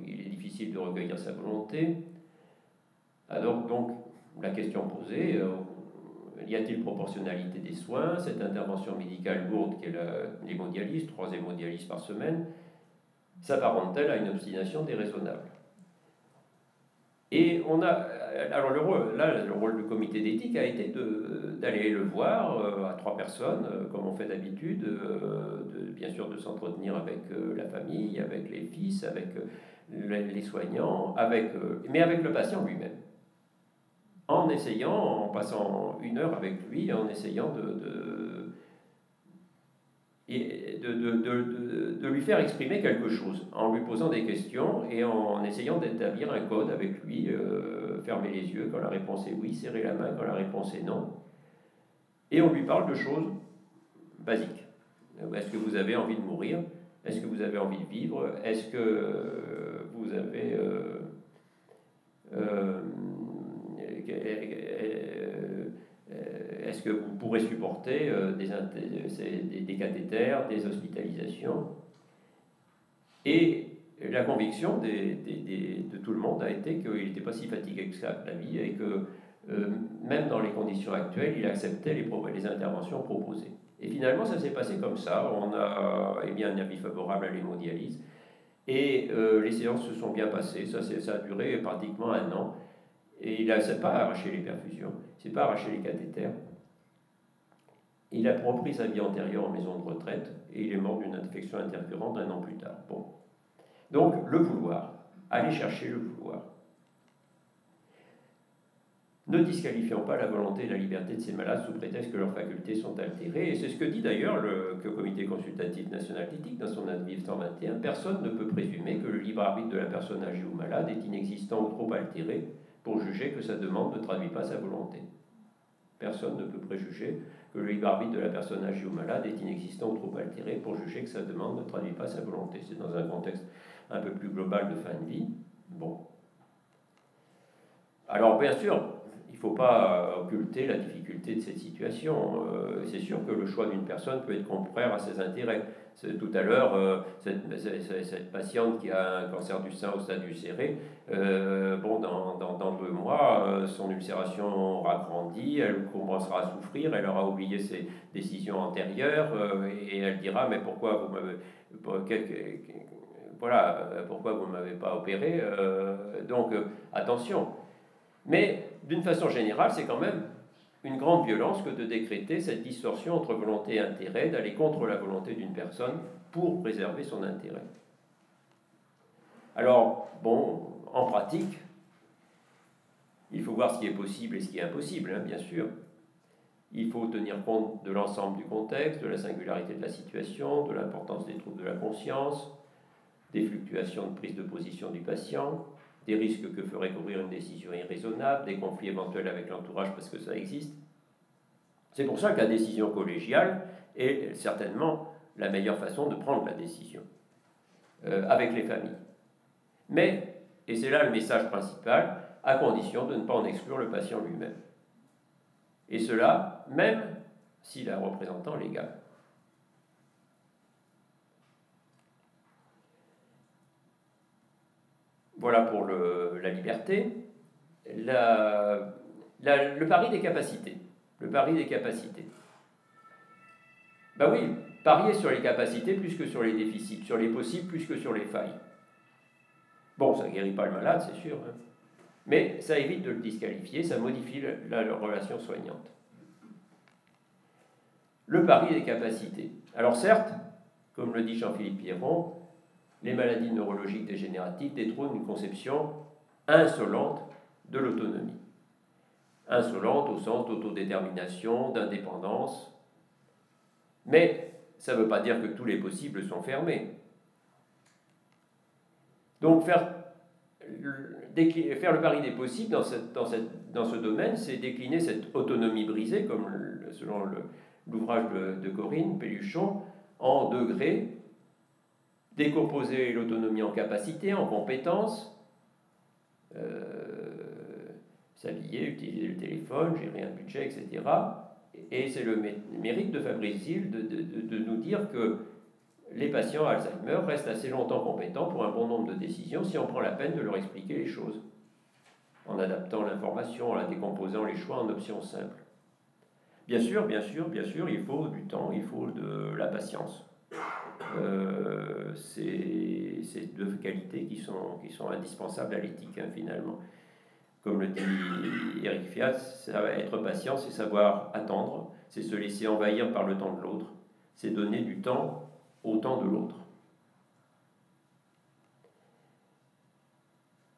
il est difficile de recueillir sa volonté. Alors, donc, la question posée, euh, y a-t-il proportionnalité des soins? Cette intervention médicale lourde qu'est l'hémodialyse, trois hémodialyses par semaine, s'apparente-t-elle à une obstination déraisonnable? Et on a. Alors, le rôle, là, le rôle du comité d'éthique a été d'aller le voir euh, à trois personnes, euh, comme on fait d'habitude, de, bien sûr de s'entretenir avec la famille, avec les fils, avec les soignants, avec, mais avec le patient lui-même en essayant, en passant une heure avec lui, en essayant de, de, de, lui faire exprimer quelque chose, en lui posant des questions et en essayant d'établir un code avec lui, euh, fermer les yeux quand la réponse est oui, serrer la main quand la réponse est non. Et on lui parle de choses basiques. Est-ce que vous avez envie de mourir? Est-ce que vous avez envie de vivre? Est-ce que vous avez... Euh, euh, est-ce que vous pourrez supporter euh, des, des, des cathéters, des hospitalisations? Et la conviction de tout le monde a été qu'il n'était pas si fatigué que ça, la vie, et que euh, même dans les conditions actuelles, il acceptait les, interventions proposées. Et finalement, ça s'est passé comme ça. On a eh un avis favorable à l'hémodialyse. Et les séances se sont bien passées. Ça a duré pratiquement un an. Et il s'est pas arraché les perfusions, il s'est pas arraché les cathéters. Il a repris sa vie antérieure en maison de retraite et il est mort d'une infection interférente un an plus tard. Bon. Donc, le vouloir. Allez chercher le vouloir. Ne disqualifions pas la volonté et la liberté de ces malades sous prétexte que leurs facultés sont altérées. Et c'est ce que dit d'ailleurs le, Comité consultatif national d'éthique dans son avis 121. Personne ne peut présumer que le libre arbitre de la personne âgée ou malade est inexistant ou trop altéré pour juger que sa demande ne traduit pas sa volonté. Personne ne peut préjuger que le libre de la personne âgée ou malade est inexistant ou trop altéré pour juger que sa demande ne traduit pas sa volonté. C'est dans un contexte un peu plus global de fin de vie. Bon. Alors, bien sûr, il ne faut pas occulter la difficulté de cette situation. Euh, c'est sûr que le choix d'une personne peut être contraire à ses intérêts. Tout à l'heure, euh, cette, patiente qui a un cancer du sein au stade ulcéré, euh, bon, dans, dans, deux mois, son ulcération aura grandi, elle commencera à souffrir, elle aura oublié ses décisions antérieures et elle dira Mais pourquoi vous m'avez. Voilà, pourquoi vous ne m'avez pas opéré Donc, attention. Mais d'une façon générale, c'est quand même une grande violence que de décréter cette distorsion entre volonté et intérêt, d'aller contre la volonté d'une personne pour préserver son intérêt. Alors, bon, en pratique, il faut voir ce qui est possible et ce qui est impossible, hein, bien sûr. Il faut tenir compte de l'ensemble du contexte, de la singularité de la situation, de l'importance des troubles de la conscience, des fluctuations de prise de position du patient, des risques que ferait courir une décision irraisonnable, des conflits éventuels avec l'entourage parce que ça existe. C'est pour ça que la décision collégiale est certainement la meilleure façon de prendre la décision euh, avec les familles. Mais, et c'est là le message principal, à condition de ne pas en exclure le patient lui-même. Et cela, même s'il a un représentant légal. Voilà pour la liberté. le pari des capacités. Le pari des capacités. Ben oui, parier sur les capacités plus que sur les déficits, sur les possibles plus que sur les failles. Bon, ça ne guérit pas le malade, c'est sûr, hein. mais ça évite de le disqualifier, ça modifie la relation soignante. Le pari des capacités. Alors certes, comme le dit Jean-Philippe Pierron, les maladies neurologiques dégénératives détrônent une conception insolente de l'autonomie. Insolente au sens d'autodétermination, d'indépendance. Mais ça ne veut pas dire que tous les possibles sont fermés. Donc faire, le pari des possibles dans, ce domaine, c'est décliner cette autonomie brisée, comme selon l'ouvrage de, de Corinne Pelluchon, en degrés décomposer l'autonomie en capacité, en compétences, euh, s'habiller, utiliser le téléphone, gérer un budget, etc. Et c'est le mérite de Fabrice Zil de, de, nous dire que les patients Alzheimer restent assez longtemps compétents pour un bon nombre de décisions si on prend la peine de leur expliquer les choses, en adaptant l'information, en la décomposant les choix en options simples. Bien sûr, bien sûr, bien sûr, il faut du temps, il faut de la patience. Euh, c'est deux qualités qui sont, qui sont indispensables à l'éthique, hein, finalement. Comme le dit Eric Fiat, être patient, c'est savoir attendre, c'est se laisser envahir par le temps de l'autre, c'est donner du temps au temps de l'autre.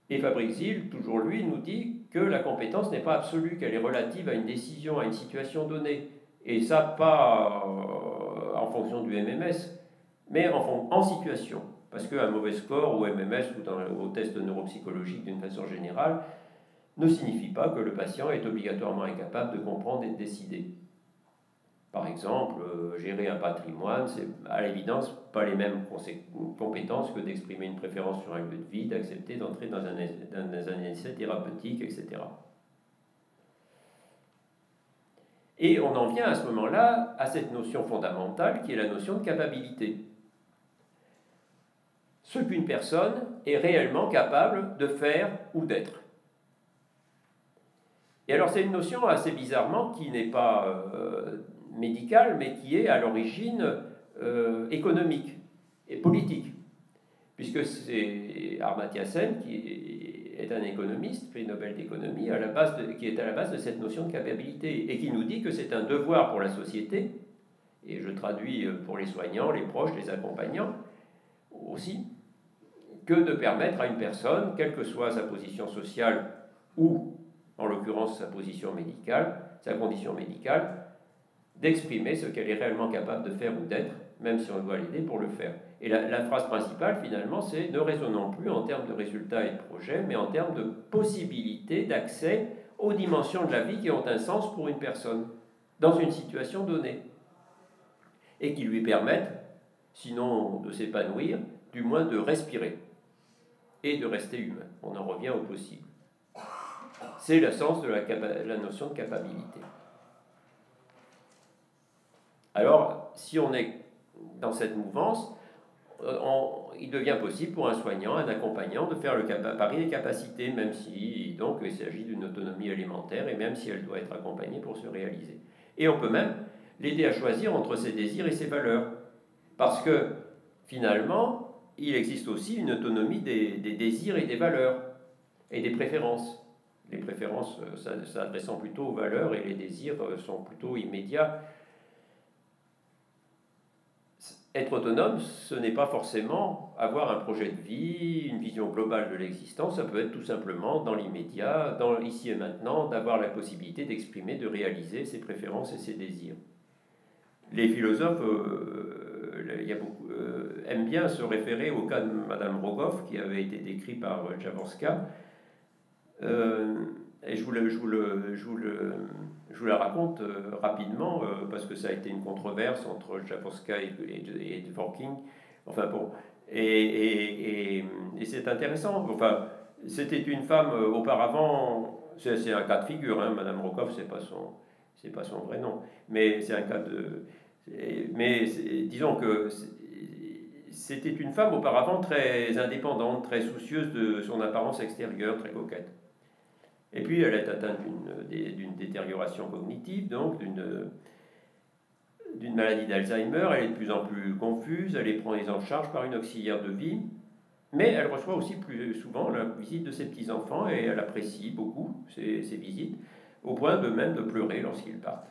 Et Fabrice Zil, toujours lui, nous dit que la compétence n'est pas absolue, qu'elle est relative à une décision, à une situation donnée. Et ça, pas euh, en fonction du MMS, mais en, en situation. Parce qu'un mauvais score, ou MMS, ou au test neuropsychologique d'une façon générale, ne signifie pas que le patient est obligatoirement incapable de comprendre et de décider. Par exemple, euh, gérer un patrimoine, c'est à l'évidence pas les mêmes compétences que d'exprimer une préférence sur un lieu de vie, d'accepter d'entrer dans un, dans un essai thérapeutique, etc. Et on en vient à ce moment-là à cette notion fondamentale qui est la notion de capacité qu'une personne est réellement capable de faire ou d'être. Et alors c'est une notion assez bizarrement qui n'est pas euh, médicale, mais qui est à l'origine euh, économique et politique. Puisque c'est Armatya Sen, qui est un économiste, prix Nobel d'économie, à la base qui est à la base de cette notion de capacité, et qui nous dit que c'est un devoir pour la société, et je traduis pour les soignants, les proches, les accompagnants aussi, que de permettre à une personne, quelle que soit sa position sociale ou, en l'occurrence, sa position médicale, sa condition médicale, d'exprimer ce qu'elle est réellement capable de faire ou d'être, même si on doit l'aider pour le faire. Et la, phrase principale, finalement, c'est ne raisonnons plus en termes de résultats et de projets, mais en termes de possibilités d'accès aux dimensions de la vie qui ont un sens pour une personne, dans une situation donnée, et qui lui permettent, sinon de s'épanouir, du moins de respirer de rester humain. On en revient au possible. C'est le sens de la, notion de capacité. Alors, si on est dans cette mouvance, euh, il devient possible pour un soignant, un accompagnant, de faire le pari des capacités, même si donc il s'agit d'une autonomie élémentaire et même si elle doit être accompagnée pour se réaliser. Et on peut même l'aider à choisir entre ses désirs et ses valeurs, parce que finalement, il existe aussi une autonomie des, désirs et des valeurs et des préférences. Les préférences euh, s'adressant plutôt aux valeurs et les désirs euh, sont plutôt immédiats être autonome, ce n'est pas forcément avoir un projet de vie, une vision globale de l'existence, ça peut être tout simplement dans l'immédiat, dans ici et maintenant, d'avoir la possibilité d'exprimer, de réaliser ses préférences et ses désirs. Les philosophes euh, il y a beaucoup, euh, aiment bien se référer au cas de Madame Rogoff, qui avait été décrit par Javorska. Euh, et je vous le, je vous le, je vous le je vous la raconte euh, rapidement euh, parce que ça a été une controverse entre Javorska et, et, Dworkin. Enfin bon, et, et c'est intéressant. Enfin, c'était une femme euh, auparavant, c'est un cas de figure, hein, Madame Rokov, c'est pas son, c'est pas son vrai nom, mais c'est un cas de, mais disons que c'était une femme auparavant très indépendante, très soucieuse de son apparence extérieure, très coquette. Et puis elle est atteinte d'une détérioration cognitive, donc d'une maladie d'Alzheimer. Elle est de plus en plus confuse, elle est prise en charge par une auxiliaire de vie, mais elle reçoit aussi plus souvent la visite de ses petits-enfants et elle apprécie beaucoup ces, ces visites, au point de même de pleurer lorsqu'ils partent.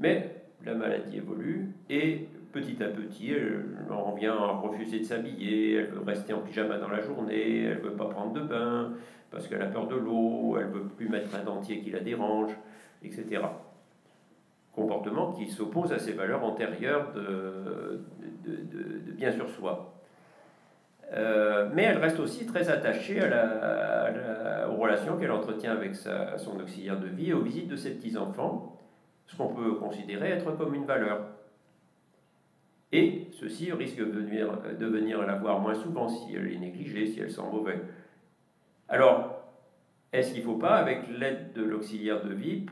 Mais la maladie évolue et petit à petit, elle en vient à refuser de s'habiller, elle veut rester en pyjama dans la journée, elle veut pas prendre de bain, parce qu'elle a peur de l'eau, elle veut plus mettre un dentier qui la dérange, etc. Comportement qui s'oppose à ses valeurs antérieures de, de, bien sur soi. Euh, mais elle reste aussi très attachée à la, aux relations qu'elle entretient avec son auxiliaire de vie et aux visites de ses petits-enfants, ce qu'on peut considérer être comme une valeur. Et ceci risque de venir, de venir la voir moins souvent si elle est négligée, si elle sent mauvais. Alors, est-ce qu'il ne faut pas, avec l'aide de l'auxiliaire de vie,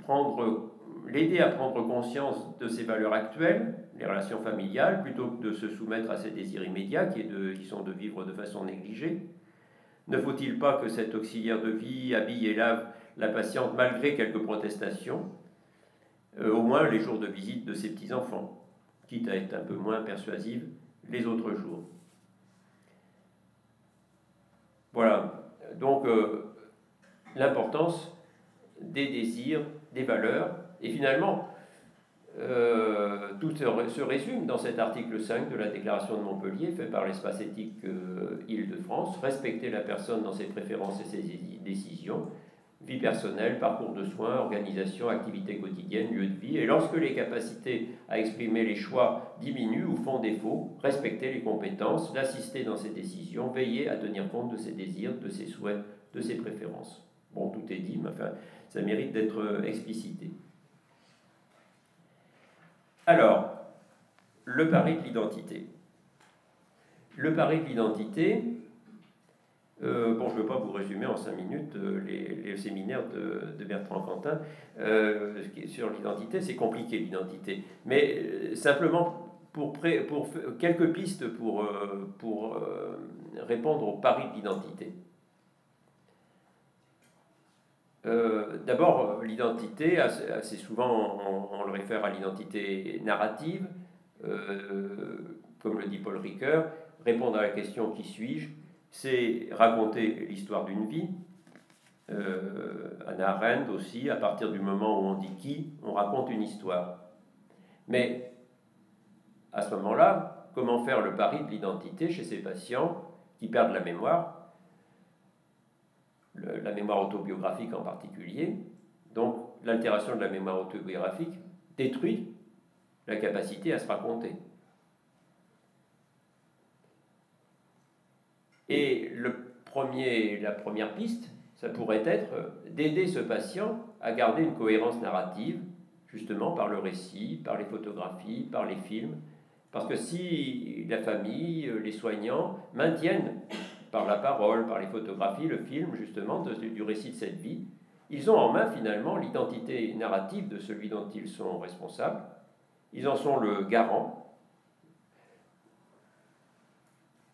l'aider à prendre conscience de ses valeurs actuelles, les relations familiales, plutôt que de se soumettre à ses désirs immédiats qui sont de vivre de façon négligée? Ne faut-il pas que cet auxiliaire de vie habille et lave la patiente malgré quelques protestations, euh, au moins les jours de visite de ses petits-enfants, à être un peu moins persuasive les autres jours. Voilà, donc euh, l'importance des désirs, des valeurs, et finalement, euh, tout se résume dans cet article 5 de la Déclaration de Montpellier, fait par l'espace éthique euh, Île-de-France, respecter la personne dans ses préférences et ses décisions, vie personnelle, parcours de soins, organisation, activité quotidienne, lieu de vie. Et lorsque les capacités à exprimer les choix diminuent ou font défaut, respecter les compétences, l'assister dans ses décisions, veiller à tenir compte de ses désirs, de ses souhaits, de ses préférences. Bon, tout est dit, mais enfin, ça mérite d'être explicité. Alors, le pari de l'identité. Le pari de l'identité, euh, bon, je ne veux pas vous résumer en cinq minutes euh, les, séminaires de, Bertrand Quentin euh, sur l'identité. C'est compliqué l'identité. Mais simplement pour, pour, quelques pistes pour, pour répondre au pari de l'identité. D'abord, l'identité, assez, souvent on, le réfère à l'identité narrative, comme le dit Paul Ricoeur, répondre à la question qui suis-je? C'est raconter l'histoire d'une vie. Euh, Anna aussi, à partir du moment où on dit qui, on raconte une histoire. Mais à ce moment-là, comment faire le pari de l'identité chez ces patients qui perdent la mémoire, la mémoire autobiographique en particulier? Donc l'altération de la mémoire autobiographique détruit la capacité à se raconter. Et le premier, la première piste, ça pourrait être d'aider ce patient à garder une cohérence narrative, justement par le récit, par les photographies, par les films. Parce que si la famille, les soignants maintiennent par la parole, par les photographies, le film justement du récit de cette vie, ils ont en main finalement l'identité narrative de celui dont ils sont responsables. Ils en sont le garant,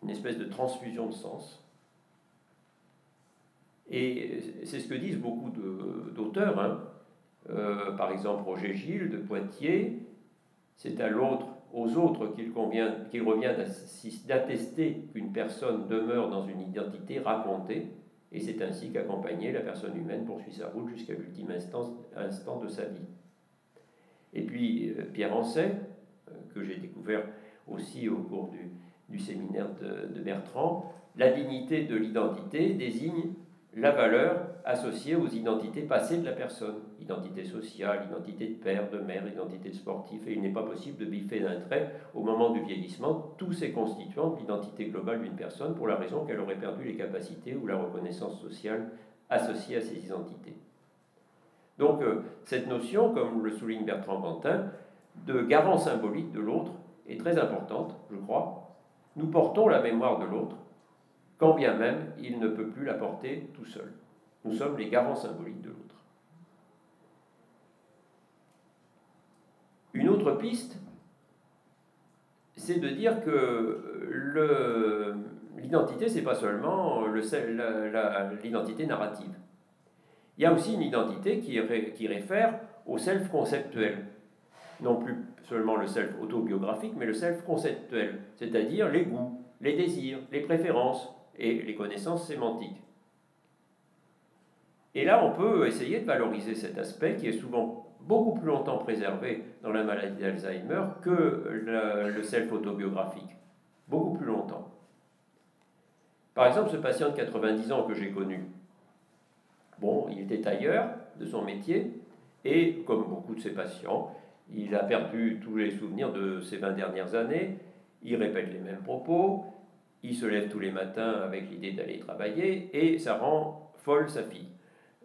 une espèce de transfusion de sens. Et c'est ce que disent beaucoup d'auteurs. Hein. Euh, par exemple, Roger Gilles de Poitiers, c'est à l'autre, aux autres qu'il qu'il revient d'attester qu'une personne demeure dans une identité racontée, et c'est ainsi qu'accompagner la personne humaine poursuit sa route jusqu'à l'ultime instant, de sa vie. Et puis euh, Pierre Ancet, euh, que j'ai découvert aussi au cours du, du séminaire de, Bertrand, la dignité de l'identité désigne la valeur associée aux identités passées de la personne. Identité sociale, identité de père, de mère, identité de sportif. Et il n'est pas possible de biffer d'un trait, au moment du vieillissement, tous ces constituants de l'identité globale d'une personne pour la raison qu'elle aurait perdu les capacités ou la reconnaissance sociale associée à ces identités. Donc euh, cette notion, comme le souligne Bertrand Pantin, de garant symbolique de l'autre est très importante, je crois. Nous portons la mémoire de l'autre quand bien même il ne peut plus la porter tout seul. Nous sommes les garants symboliques de l'autre. Une autre piste, c'est de dire que l'identité, ce n'est pas seulement l'identité narrative. Il y a aussi une identité qui, qui réfère au self conceptuel. Non plus seulement le self autobiographique, mais le self conceptuel, c'est-à-dire les goûts, les désirs, les préférences, et les connaissances sémantiques. Et là, on peut essayer de valoriser cet aspect qui est souvent beaucoup plus longtemps préservé dans la maladie d'Alzheimer que le, self autobiographique. Beaucoup plus longtemps. Par exemple, ce patient de 90 ans que j'ai connu, bon, il était ailleurs de son métier, et comme beaucoup de ses patients, il a perdu tous les souvenirs de ces 20 dernières années, il répète les mêmes propos, il se lève tous les matins avec l'idée d'aller travailler et ça rend folle sa fille,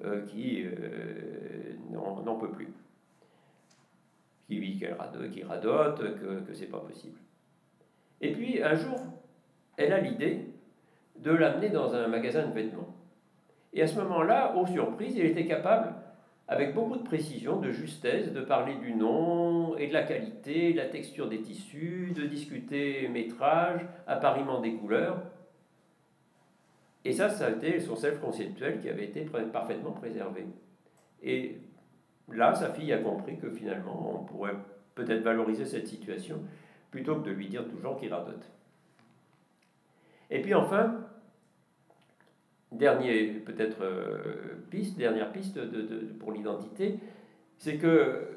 euh, qui euh, n'en peut plus, qui vit qu'elle radote, qui radote, que, que c'est pas possible. Et puis un jour, elle a l'idée de l'amener dans un magasin de vêtements. Et à ce moment-là, aux surprises, il était capable avec beaucoup de précision, de justesse, de parler du nom et de la qualité, la texture des tissus, de discuter métrage, appariement des couleurs. Et ça, ça a été son self-conceptuel qui avait été parfaitement préservé. Et là, sa fille a compris que finalement, on pourrait peut-être valoriser cette situation plutôt que de lui dire toujours qu'il radote. Et puis enfin, Dernier, peut-être, euh, piste, dernière piste de, pour l'identité, c'est que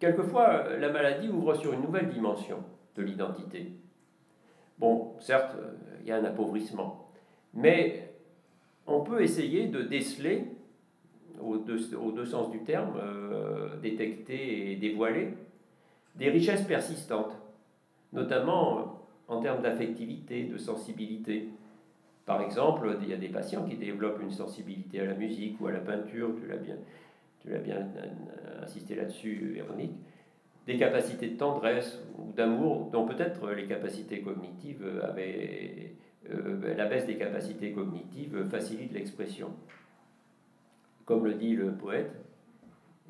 quelquefois, la maladie ouvre sur une nouvelle dimension de l'identité. Bon, certes, il y a un appauvrissement, mais on peut essayer de déceler, aux deux, sens du terme, euh, détecter et dévoiler, des richesses persistantes, notamment en termes d'affectivité, de sensibilité. Par exemple, il y a des patients qui développent une sensibilité à la musique ou à la peinture, tu l'as bien, tu l'as bien insisté là-dessus, Véronique, des capacités de tendresse ou d'amour dont peut-être les capacités cognitives avaient... Euh, la baisse des capacités cognitives facilite l'expression. Comme le dit le poète,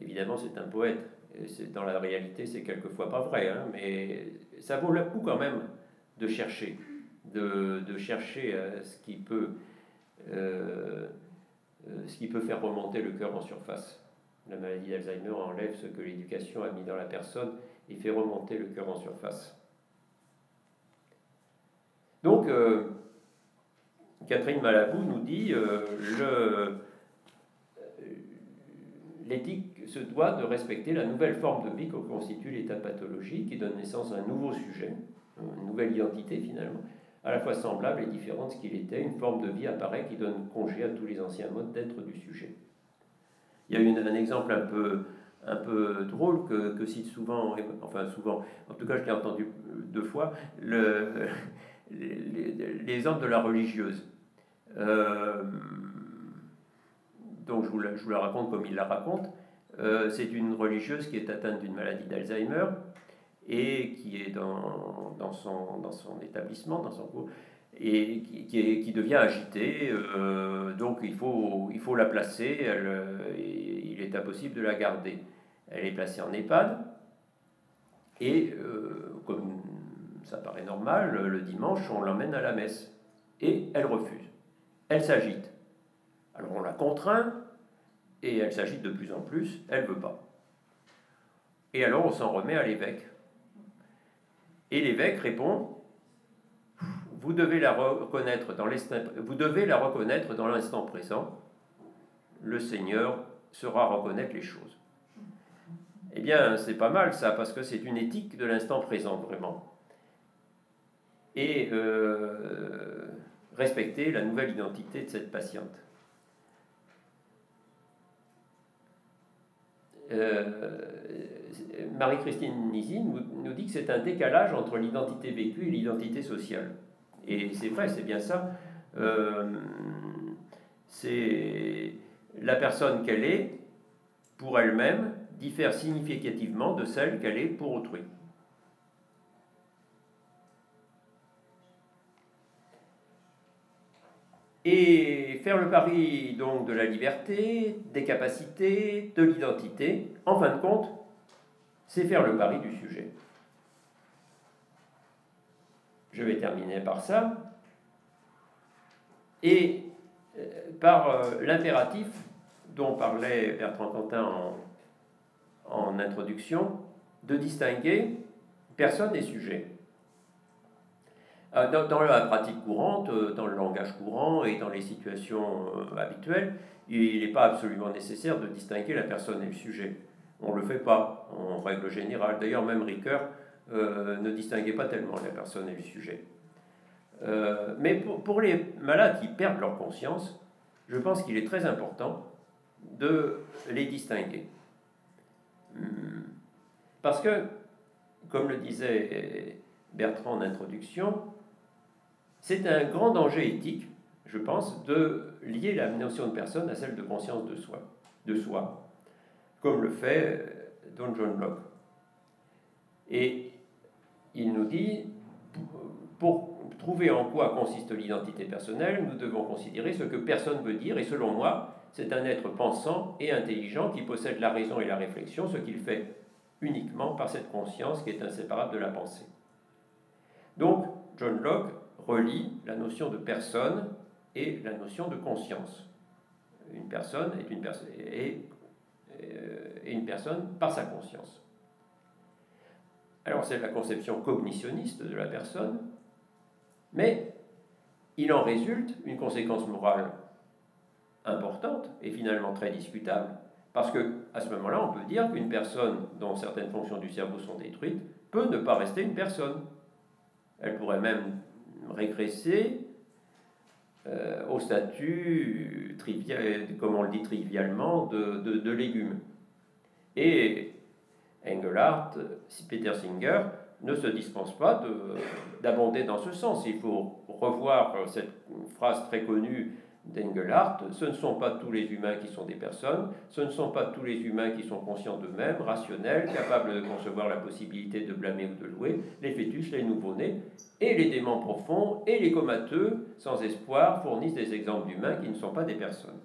évidemment c'est un poète, dans la réalité c'est quelquefois pas vrai, hein, mais ça vaut le coup quand même de chercher, de, chercher euh, ce, qui peut, euh, euh, ce qui peut faire remonter le cœur en surface. La maladie d'Alzheimer enlève ce que l'éducation a mis dans la personne et fait remonter le cœur en surface. Donc, Catherine Malabou nous dit l'éthique se doit de respecter la nouvelle forme de vie que constitue l'état pathologique qui donne naissance à un nouveau sujet, une nouvelle identité finalement, à la fois semblable et différente de ce qu'il était. Une forme de vie apparaît qui donne congé à tous les anciens modes d'être du sujet. Il y a une, un exemple un peu, un peu drôle que, que, cite souvent, enfin souvent, en tout cas je l'ai entendu deux fois, l'exemple de la religieuse. donc je vous, la, je vous, la, raconte comme il la raconte. c'est une religieuse qui est atteinte d'une maladie d'Alzheimer et qui est dans, dans, son, dans son établissement, dans son cours, et qui, qui, devient agitée. Euh, donc il faut, il faut la placer, elle, il est impossible de la garder. Elle est placée en EHPAD, et euh, comme ça paraît normal, le dimanche, on l'emmène à la messe. Et elle refuse. Elle s'agite. Alors on la contraint, et elle s'agite de plus en plus, elle ne veut pas. Et alors on s'en remet à l'évêque. Et l'évêque répond vous devez la reconnaître dans l'instant, présent. Le Seigneur saura reconnaître les choses. Eh bien, c'est pas mal ça, parce que c'est une éthique de l'instant présent, vraiment. Et euh, respecter la nouvelle identité de cette patiente. Euh, Marie-Christine Nisi nous, dit que c'est un décalage entre l'identité vécue et l'identité sociale. Et c'est vrai, c'est bien ça. Euh, c'est la personne qu'elle est, pour elle-même, diffère significativement de celle qu'elle est pour autrui. Et faire le pari donc de la liberté, des capacités, de l'identité, en fin de compte, c'est faire le pari du sujet. Je vais terminer par ça. Et euh, par euh, l'impératif dont parlait Bertrand Quentin en, introduction, de distinguer personne et sujet. Euh, dans, la pratique courante, dans le langage courant et dans les situations habituelles, il n'est pas absolument nécessaire de distinguer la personne et le sujet. On ne le fait pas, en règle générale. D'ailleurs, même Ricoeur euh, ne distinguait pas tellement la personne et le sujet. Euh, mais pour, les malades qui perdent leur conscience, je pense qu'il est très important de les distinguer. Hmm. Parce que, comme le disait Bertrand en introduction, c'est un grand danger éthique, je pense, de lier la notion de personne à celle de conscience de soi. De soi comme le fait euh, Don John Locke. Et il nous dit, pour trouver en quoi consiste l'identité personnelle, nous devons considérer ce que personne veut dire, et selon moi, c'est un être pensant et intelligent qui possède la raison et la réflexion, ce qu'il fait uniquement par cette conscience qui est inséparable de la pensée. Donc, John Locke relie la notion de personne et la notion de conscience. Une personne est une personne, et euh, et une personne par sa conscience. Alors c'est la conception cognitionniste de la personne, mais il en résulte une conséquence morale importante et finalement très discutable, parce que à ce moment-là, on peut dire qu'une personne dont certaines fonctions du cerveau sont détruites peut ne pas rester une personne. Elle pourrait même régresser euh, au statut, trivial, comme on le dit trivialement, de, de, légumes. Et Engelhardt, Peter Singer, ne se dispense pas d'abonder dans ce sens. Il faut revoir cette phrase très connue d'Engelhardt, ce ne sont pas tous les humains qui sont des personnes, ce ne sont pas tous les humains qui sont conscients d'eux-mêmes, rationnels, capables de concevoir la possibilité de blâmer ou de louer, les fœtus, les nouveau-nés, et les démons profonds et les comateux, sans espoir, fournissent des exemples d'humains qui ne sont pas des personnes.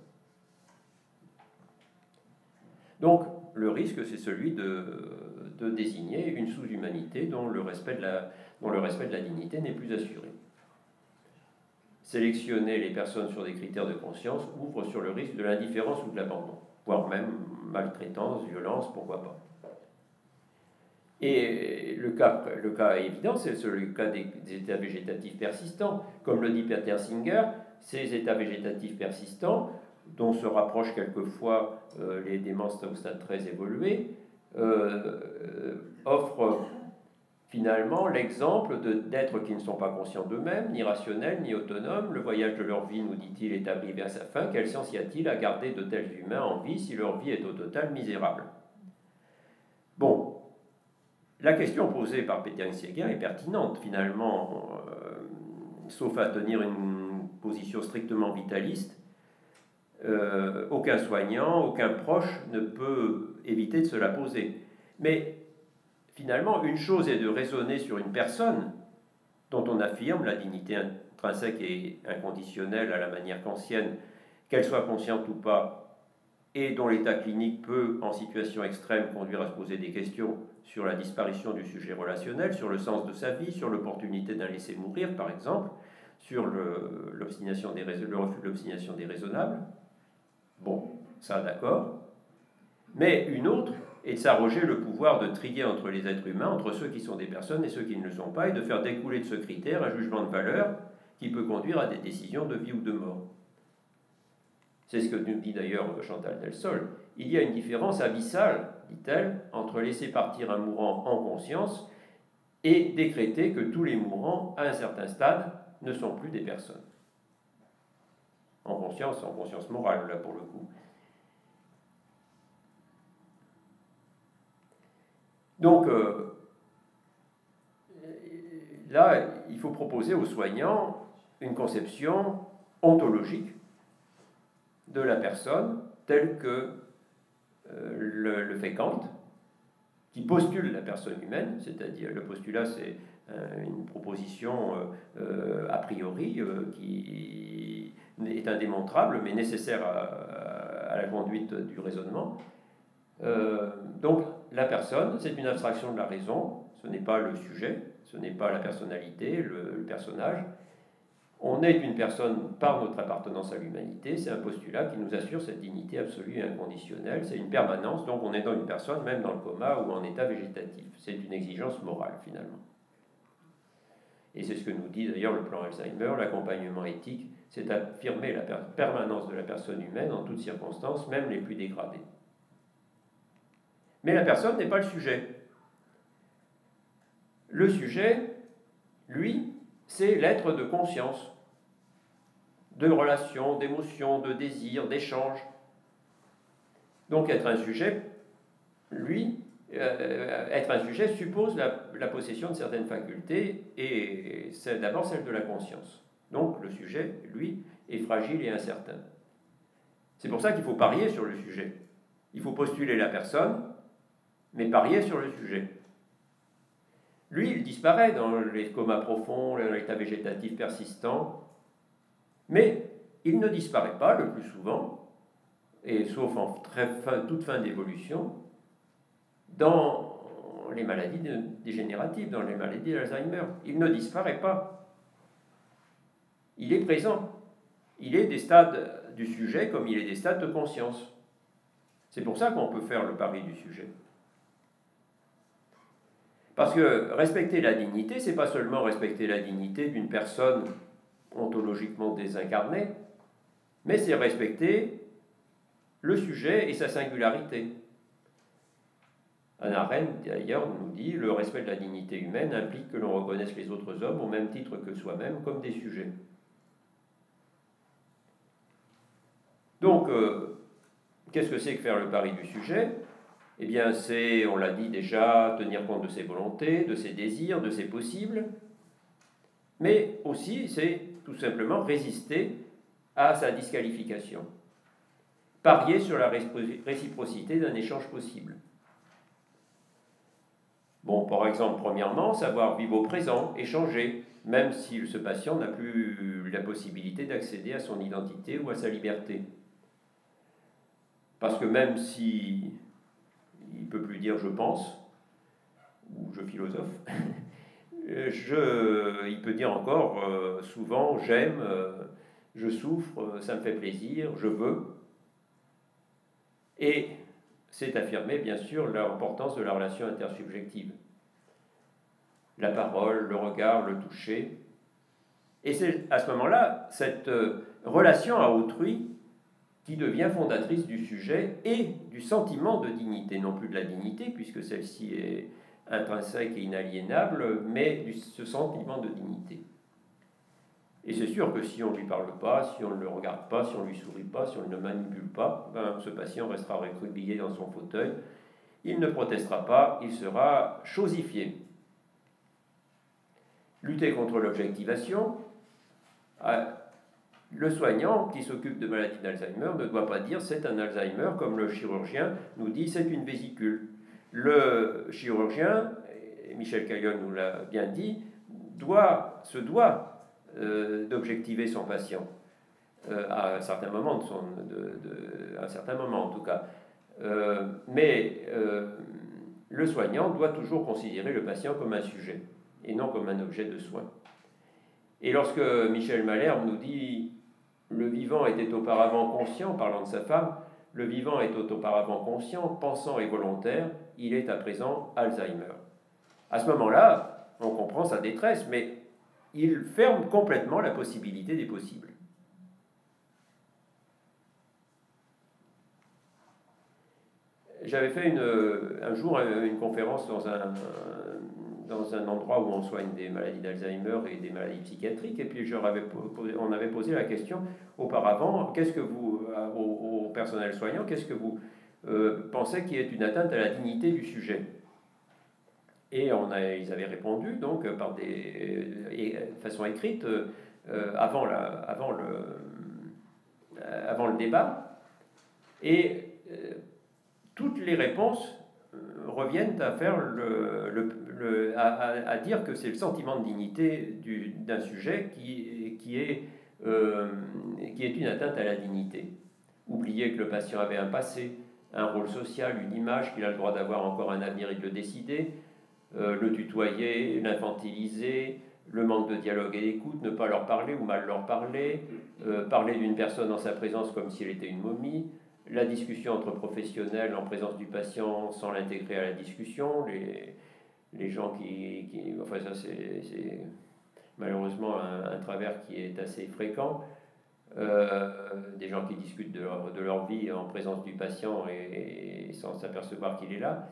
Donc, le risque, c'est celui de, désigner une sous-humanité dont le respect de la, dont le respect dignité n'est plus assuré. Sélectionner les personnes sur des critères de conscience ouvre sur le risque de l'indifférence ou de l'abandon, voire même maltraitance, violence, pourquoi pas. Et le cas, le cas évident, c'est le cas des, états végétatifs persistants. Comme le dit Peter Singer, ces états végétatifs persistants, dont se rapprochent quelquefois euh, les démences au stade très évolué, euh, euh, offrent Finalement, l'exemple d'êtres qui ne sont pas conscients d'eux-mêmes, ni rationnels, ni autonomes, le voyage de leur vie, nous dit-il, est arrivé à sa fin, quel sens y a-t-il à garder de tels humains en vie si leur vie est au total misérable? Bon, la question posée par Peter Sieger est pertinente finalement, euh, sauf à tenir une position strictement vitaliste, euh, aucun soignant, aucun proche ne peut éviter de se la poser. Mais finalement, une chose est de raisonner sur une personne dont on affirme la dignité intrinsèque et inconditionnelle à la manière kantienne, qu'elle soit consciente ou pas, et dont l'état clinique peut, en situation extrême, conduire à se poser des questions sur la disparition du sujet relationnel, sur le sens de sa vie, sur l'opportunité d'un laisser mourir, par exemple, sur l'obstination déraisonnable. Bon, ça d'accord. Mais une autre est de s'arroger le pouvoir de trier entre les êtres humains, entre ceux qui sont des personnes et ceux qui ne le sont pas, et de faire découler de ce critère un jugement de valeur qui peut conduire à des décisions de vie ou de mort. C'est ce que nous dit d'ailleurs Chantal Delsol. Il y a une différence abyssale, dit-elle, entre laisser partir un mourant en conscience et décréter que tous les mourants, à un certain stade, ne sont plus des personnes. En conscience, en conscience morale, là pour le coup. Donc, euh, là, il faut proposer aux soignants une conception ontologique de la personne telle que euh, le, fait Kant, qui postule la personne humaine, c'est-à-dire le postulat c'est euh, une proposition a priori qui est indémontrable mais nécessaire à, la conduite du raisonnement. donc la personne, c'est une abstraction de la raison, ce n'est pas le sujet, ce n'est pas la personnalité, le personnage, on est une personne par notre appartenance à l'humanité, c'est un postulat qui nous assure cette dignité absolue et inconditionnelle, c'est une permanence, donc on est dans une personne même dans le coma ou en état végétatif. C'est une exigence morale finalement. Et c'est ce que nous dit d'ailleurs le plan Alzheimer, l'accompagnement éthique, c'est affirmer la permanence de la personne humaine en toutes circonstances, même les plus dégradées. Mais la personne n'est pas le sujet. Le sujet, lui, c'est l'être de conscience, de relation, d'émotion, de désir, d'échange. Donc être un sujet, lui, euh, être un sujet suppose la, possession de certaines facultés et c'est d'abord celle de la conscience. Donc le sujet, lui, est fragile et incertain. C'est pour ça qu'il faut parier sur le sujet. Il faut postuler la personne, mais parier sur le sujet. Lui, il disparaît dans les comas profonds, l'état végétatif persistant, mais il ne disparaît pas le plus souvent, et sauf en toute fin d'évolution, dans les maladies dégénératives, dans les maladies d'Alzheimer. Il ne disparaît pas. Il est présent. Il est des stades du sujet comme il est des stades de conscience. C'est pour ça qu'on peut faire le pari du sujet. Parce que respecter la dignité, c'est pas seulement respecter la dignité d'une personne ontologiquement désincarnée, mais c'est respecter le sujet et sa singularité. Anna Arendt, d'ailleurs, nous dit le respect de la dignité humaine implique que l'on reconnaisse les autres hommes au même titre que soi-même comme des sujets. Qu'est-ce que c'est que faire le pari du sujet? Eh bien, c'est, on l'a dit déjà, tenir compte de ses volontés, de ses désirs, de ses possibles, mais aussi c'est tout simplement résister à sa disqualification. Parier sur la réciprocité d'un échange possible. Bon, par exemple, premièrement, savoir vivre au présent, échanger, même si ce patient n'a plus la possibilité d'accéder à son identité ou à sa liberté. Parce que même si il ne peut plus dire je pense ou je philosophe. je, il peut dire encore euh, souvent j'aime, euh, je souffre, ça me fait plaisir, je veux. Et c'est affirmer bien sûr l'importance de la relation intersubjective. La parole, le regard, le toucher. Et c'est à ce moment-là, cette euh, relation à autrui qui devient fondatrice du sujet et du sentiment de dignité, non plus de la dignité, puisque celle-ci est intrinsèque et inaliénable, mais de ce sentiment de dignité. Et c'est sûr que si on ne lui parle pas, si on ne le regarde pas, si on ne lui sourit pas, si on ne le manipule pas, ben, ce patient restera recroquevillé dans son fauteuil, il ne protestera pas, il sera chosifié. Lutter contre l'objectivation, Le soignant qui s'occupe de maladie d'Alzheimer ne doit pas dire c'est un Alzheimer comme le chirurgien nous dit c'est une vésicule. Le chirurgien, Michel Caillon nous l'a bien dit, doit, se doit euh, d'objectiver son patient euh, à un certain moment, de son, de, un certain moment en tout cas. Euh, mais le soignant doit toujours considérer le patient comme un sujet et non comme un objet de soin. Et lorsque Michel Malherbe nous dit le vivant était auparavant conscient, parlant de sa femme, le vivant est auparavant conscient, pensant et volontaire, il est à présent Alzheimer. À ce moment-là, on comprend sa détresse, mais il ferme complètement la possibilité des possibles. J'avais fait un jour une conférence dans un, dans un endroit où on soigne des maladies d'Alzheimer et des maladies psychiatriques. Et puis on avait posé la question auparavant, qu'est-ce que vous, euh, au, personnel soignant, qu'est-ce que vous euh, pensez qui est une atteinte à la dignité du sujet? Et ils avaient répondu donc par des de façon écrite euh, avant, la, avant, le, avant le débat. Et toutes les réponses reviennent à faire le, à, dire que c'est le sentiment de dignité d'un sujet qui, qui, est, euh, qui est une atteinte à la dignité. Oublier que le patient avait un passé, un rôle social, une image, qu'il a le droit d'avoir encore un avenir et de le décider, euh, le tutoyer, l'infantiliser, le manque de dialogue et d'écoute, ne pas leur parler ou mal leur parler, euh, parler d'une personne en sa présence comme si elle était une momie, la discussion entre professionnels en présence du patient sans l'intégrer à la discussion, les, les gens qui, enfin ça c'est malheureusement un, travers qui est assez fréquent, euh, des gens qui discutent de leur, de leur, vie en présence du patient et, sans s'apercevoir qu'il est là.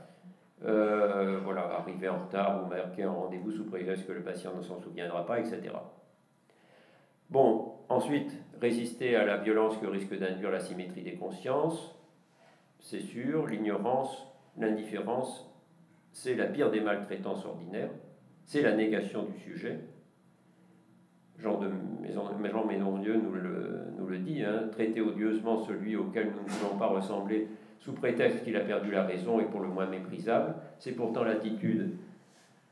Euh, voilà, arriver en retard ou marquer un rendez-vous sous prétexte que le patient ne s'en souviendra pas, etc. Bon, ensuite, résister à la violence que risque d'induire la symétrie des consciences, c'est sûr, l'ignorance, l'indifférence c'est la pire des maltraitances ordinaires, c'est la négation du sujet. Jean, de, Jean Ménondieu nous le, nous le dit, hein, traiter odieusement celui auquel nous ne voulons pas ressembler sous prétexte qu'il a perdu la raison est pour le moins méprisable. C'est pourtant l'attitude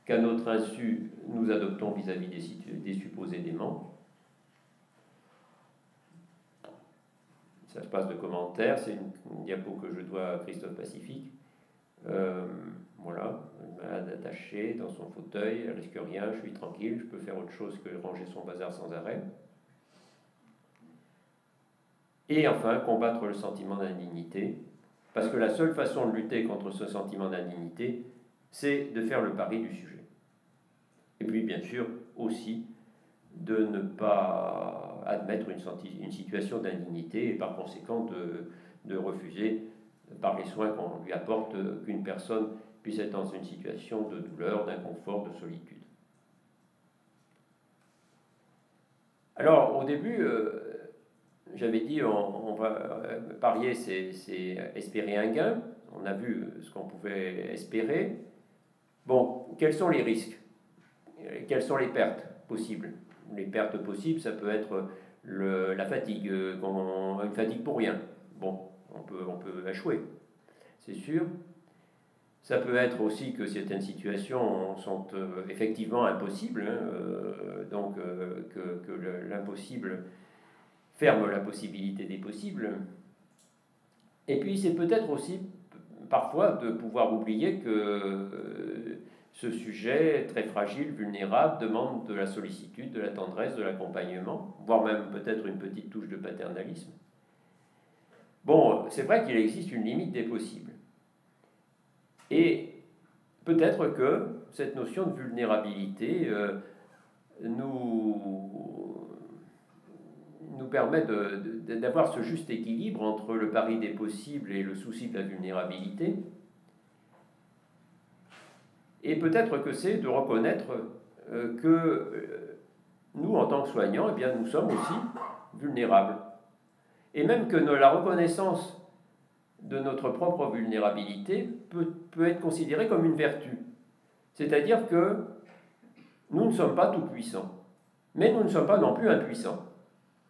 qu'à notre insu nous adoptons vis-à-vis des, des, supposés déments. Ça se passe de commentaires, c'est une, diapo que je dois à Christophe Pacifique. Euh, voilà, malade attachée dans son fauteuil, elle risque rien, je suis tranquille, je peux faire autre chose que ranger son bazar sans arrêt. Et enfin, combattre le sentiment d'indignité, parce que la seule façon de lutter contre ce sentiment d'indignité, c'est de faire le pari du sujet. Et puis, bien sûr, aussi de ne pas admettre une, une situation d'indignité et par conséquent de, de refuser par les soins qu'on lui apporte qu'une personne puisse être dans une situation de douleur, d'inconfort, de solitude. Alors, au début, euh, j'avais dit on, va euh, parier, c'est espérer un gain. On a vu ce qu'on pouvait espérer. Bon, quels sont les risques? Quelles sont les pertes possibles? Les pertes possibles, ça peut être la fatigue, euh, une fatigue pour rien. Bon, on peut, on peut échouer, c'est sûr. Ça peut être aussi que certaines situations sont euh, effectivement impossibles, hein, euh, donc euh, que, que l'impossible ferme la possibilité des possibles. Et puis c'est peut-être aussi parfois de pouvoir oublier que ce sujet très fragile, vulnérable, demande de la sollicitude, de la tendresse, de l'accompagnement, voire même peut-être une petite touche de paternalisme. Bon, c'est vrai qu'il existe une limite des possibles. Et peut-être que cette notion de vulnérabilité euh, nous, permet d'avoir ce juste équilibre entre le pari des possibles et le souci de la vulnérabilité. Et peut-être que c'est de reconnaître euh, que euh, nous, en tant que soignants, eh bien, nous sommes aussi vulnérables. Et même que la reconnaissance de notre propre vulnérabilité peut, être considérée comme une vertu. C'est-à-dire que nous ne sommes pas tout puissants, mais nous ne sommes pas non plus impuissants.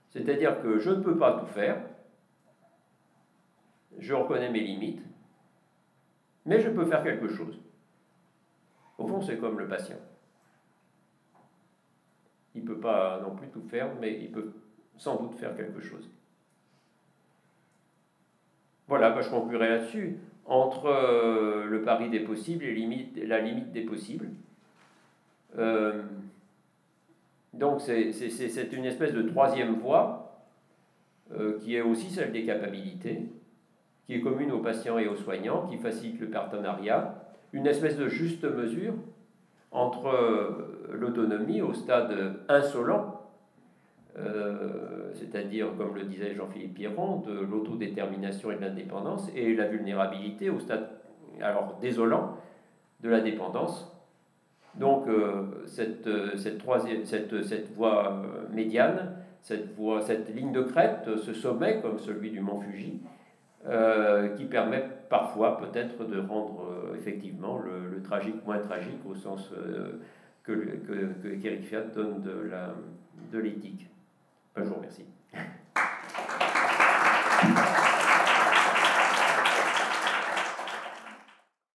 C'est-à-dire que je ne peux pas tout faire, je reconnais mes limites, mais je peux faire quelque chose. Au fond, c'est comme le patient. Il ne peut pas non plus tout faire, mais il peut sans doute faire quelque chose. Voilà, bah, je conclurai là-dessus. Entre euh, le pari des possibles et la limite des possibles. Euh, donc c'est une espèce de troisième voie euh, qui est aussi celle des capacités, qui est commune aux patients et aux soignants, qui facilite le partenariat, une espèce de juste mesure entre l'autonomie au stade insolent, euh, c'est-à-dire, comme le disait Jean-Philippe Pierron, de l'autodétermination et de l'indépendance, et la vulnérabilité au stade alors désolant de la dépendance. Donc euh, cette, cette, troisième, cette, cette voie médiane, cette, voie, cette ligne de crête, ce sommet comme celui du mont Fuji, euh, qui permet parfois peut-être de rendre euh, effectivement le, tragique moins tragique au sens euh, que, que, que Fiat donne de l'éthique. Je vous remercie.